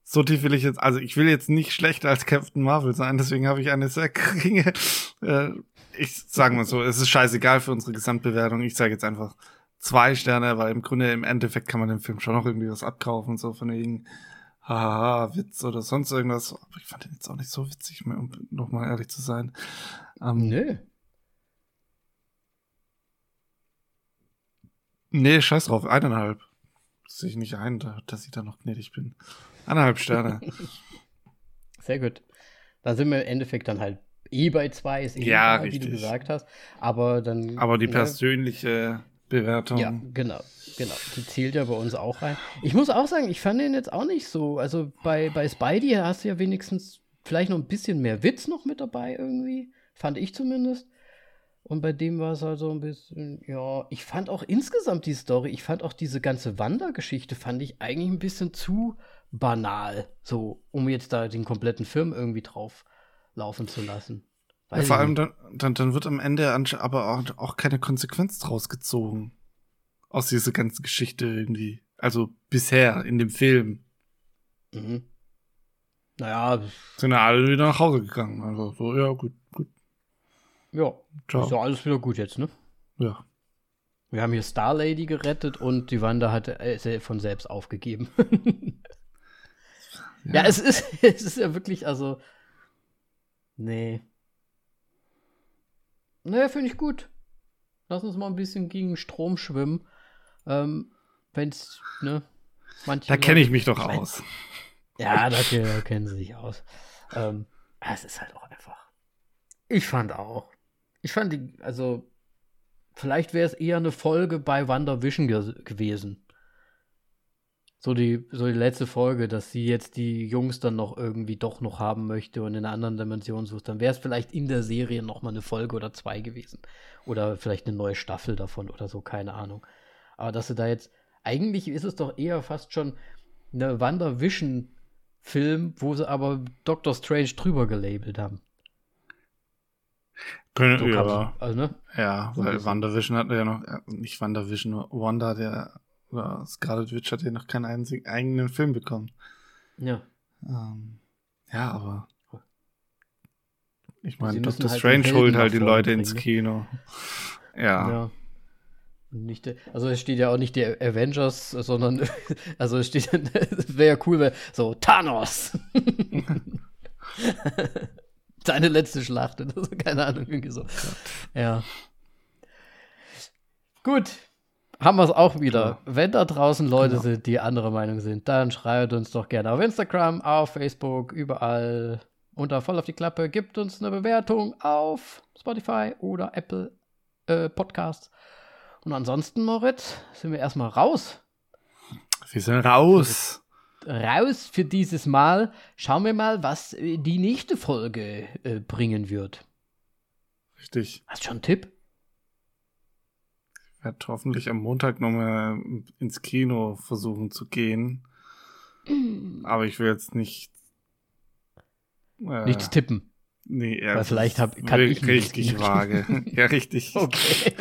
So tief will ich jetzt, also ich will jetzt nicht schlechter als Captain Marvel sein, deswegen habe ich eine sehr geringe, äh, ich sage mal so, es ist scheißegal für unsere Gesamtbewertung. Ich sage jetzt einfach zwei Sterne, weil im Grunde im Endeffekt kann man dem Film schon noch irgendwie was abkaufen, so von wegen, haha, Witz oder sonst irgendwas. Aber ich fand den jetzt auch nicht so witzig, um nochmal ehrlich zu sein. Ähm, nee. Nee, scheiß drauf, eineinhalb. Sehe ich nicht ein, dass ich da noch gnädig bin. Eineinhalb Sterne. Sehr gut. Da sind wir im Endeffekt dann halt eh bei zwei, ist eh ja, egal, wie du gesagt hast. Aber dann. Aber die ne? persönliche? Bewertung. Ja, genau. Genau. Die zählt ja bei uns auch rein. Ich muss auch sagen, ich fand den jetzt auch nicht so. Also bei, bei Spidey hast du ja wenigstens vielleicht noch ein bisschen mehr Witz noch mit dabei irgendwie. Fand ich zumindest. Und bei dem war es halt so ein bisschen, ja, ich fand auch insgesamt die Story, ich fand auch diese ganze Wandergeschichte, fand ich eigentlich ein bisschen zu banal, so, um jetzt da den kompletten Film irgendwie drauf laufen zu lassen. Ja, vor allem dann, dann, dann wird am Ende aber auch, auch keine Konsequenz draus gezogen. Aus dieser ganzen Geschichte irgendwie. Also bisher in dem Film. Mhm. Naja. Sind ja alle wieder nach Hause gegangen. Also so, ja, gut, gut. Ja, Ciao. ist ja alles wieder gut jetzt, ne? Ja. Wir haben hier Star Lady gerettet und die Wanda hat äh, von selbst aufgegeben. ja. ja, es ist, es ist ja wirklich, also. Nee. Naja, finde ich gut. Lass uns mal ein bisschen gegen Strom schwimmen. Ähm, wenn's, ne? Manche da kenne ich mich doch aus. Ja, da kennen sie sich aus. Ähm, es ist halt auch einfach. Ich fand auch. Ich fand die, also, vielleicht wäre es eher eine Folge bei WandaVision ge gewesen. So die, so die letzte Folge, dass sie jetzt die Jungs dann noch irgendwie doch noch haben möchte und in einer anderen Dimension sucht. Dann wäre es vielleicht in der Serie noch mal eine Folge oder zwei gewesen. Oder vielleicht eine neue Staffel davon oder so, keine Ahnung. Aber dass sie da jetzt, eigentlich ist es doch eher fast schon eine WandaVision-Film, wo sie aber Doctor Strange drüber gelabelt haben. Können, so ja, also, ne? ja, so weil WandaVision hat ja noch, nicht WandaVision, Wanda, der, oder Scarlet Witch hat ja noch keinen einzigen eigenen Film bekommen. Ja. Ähm, ja, aber ich meine, Doctor halt Strange holt halt die Leute ins ne? Kino. Ja. ja. Nicht, also es steht ja auch nicht die Avengers, sondern also es steht, es wäre ja cool, wäre so Thanos. Seine letzte Schlacht oder so, keine Ahnung, irgendwie so. Ja. Gut, haben wir es auch wieder. Wenn da draußen Leute genau. sind, die anderer Meinung sind, dann schreibt uns doch gerne auf Instagram, auf Facebook, überall unter voll auf die Klappe. Gibt uns eine Bewertung auf Spotify oder Apple äh, Podcasts. Und ansonsten, Moritz, sind wir erstmal raus. Wir sind raus. Raus für dieses Mal. Schauen wir mal, was die nächste Folge äh, bringen wird. Richtig. Hast du schon einen Tipp? Werde hoffentlich am Montag nochmal ins Kino versuchen zu gehen. Aber ich will jetzt nicht. Äh, Nichts tippen. Nee, ja. Weil vielleicht hab, kann ich richtig vage. ja, richtig. Okay.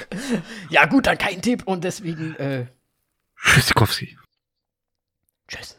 ja, gut, dann kein Tipp und deswegen. Äh, Tschüssikowski. Tschüss.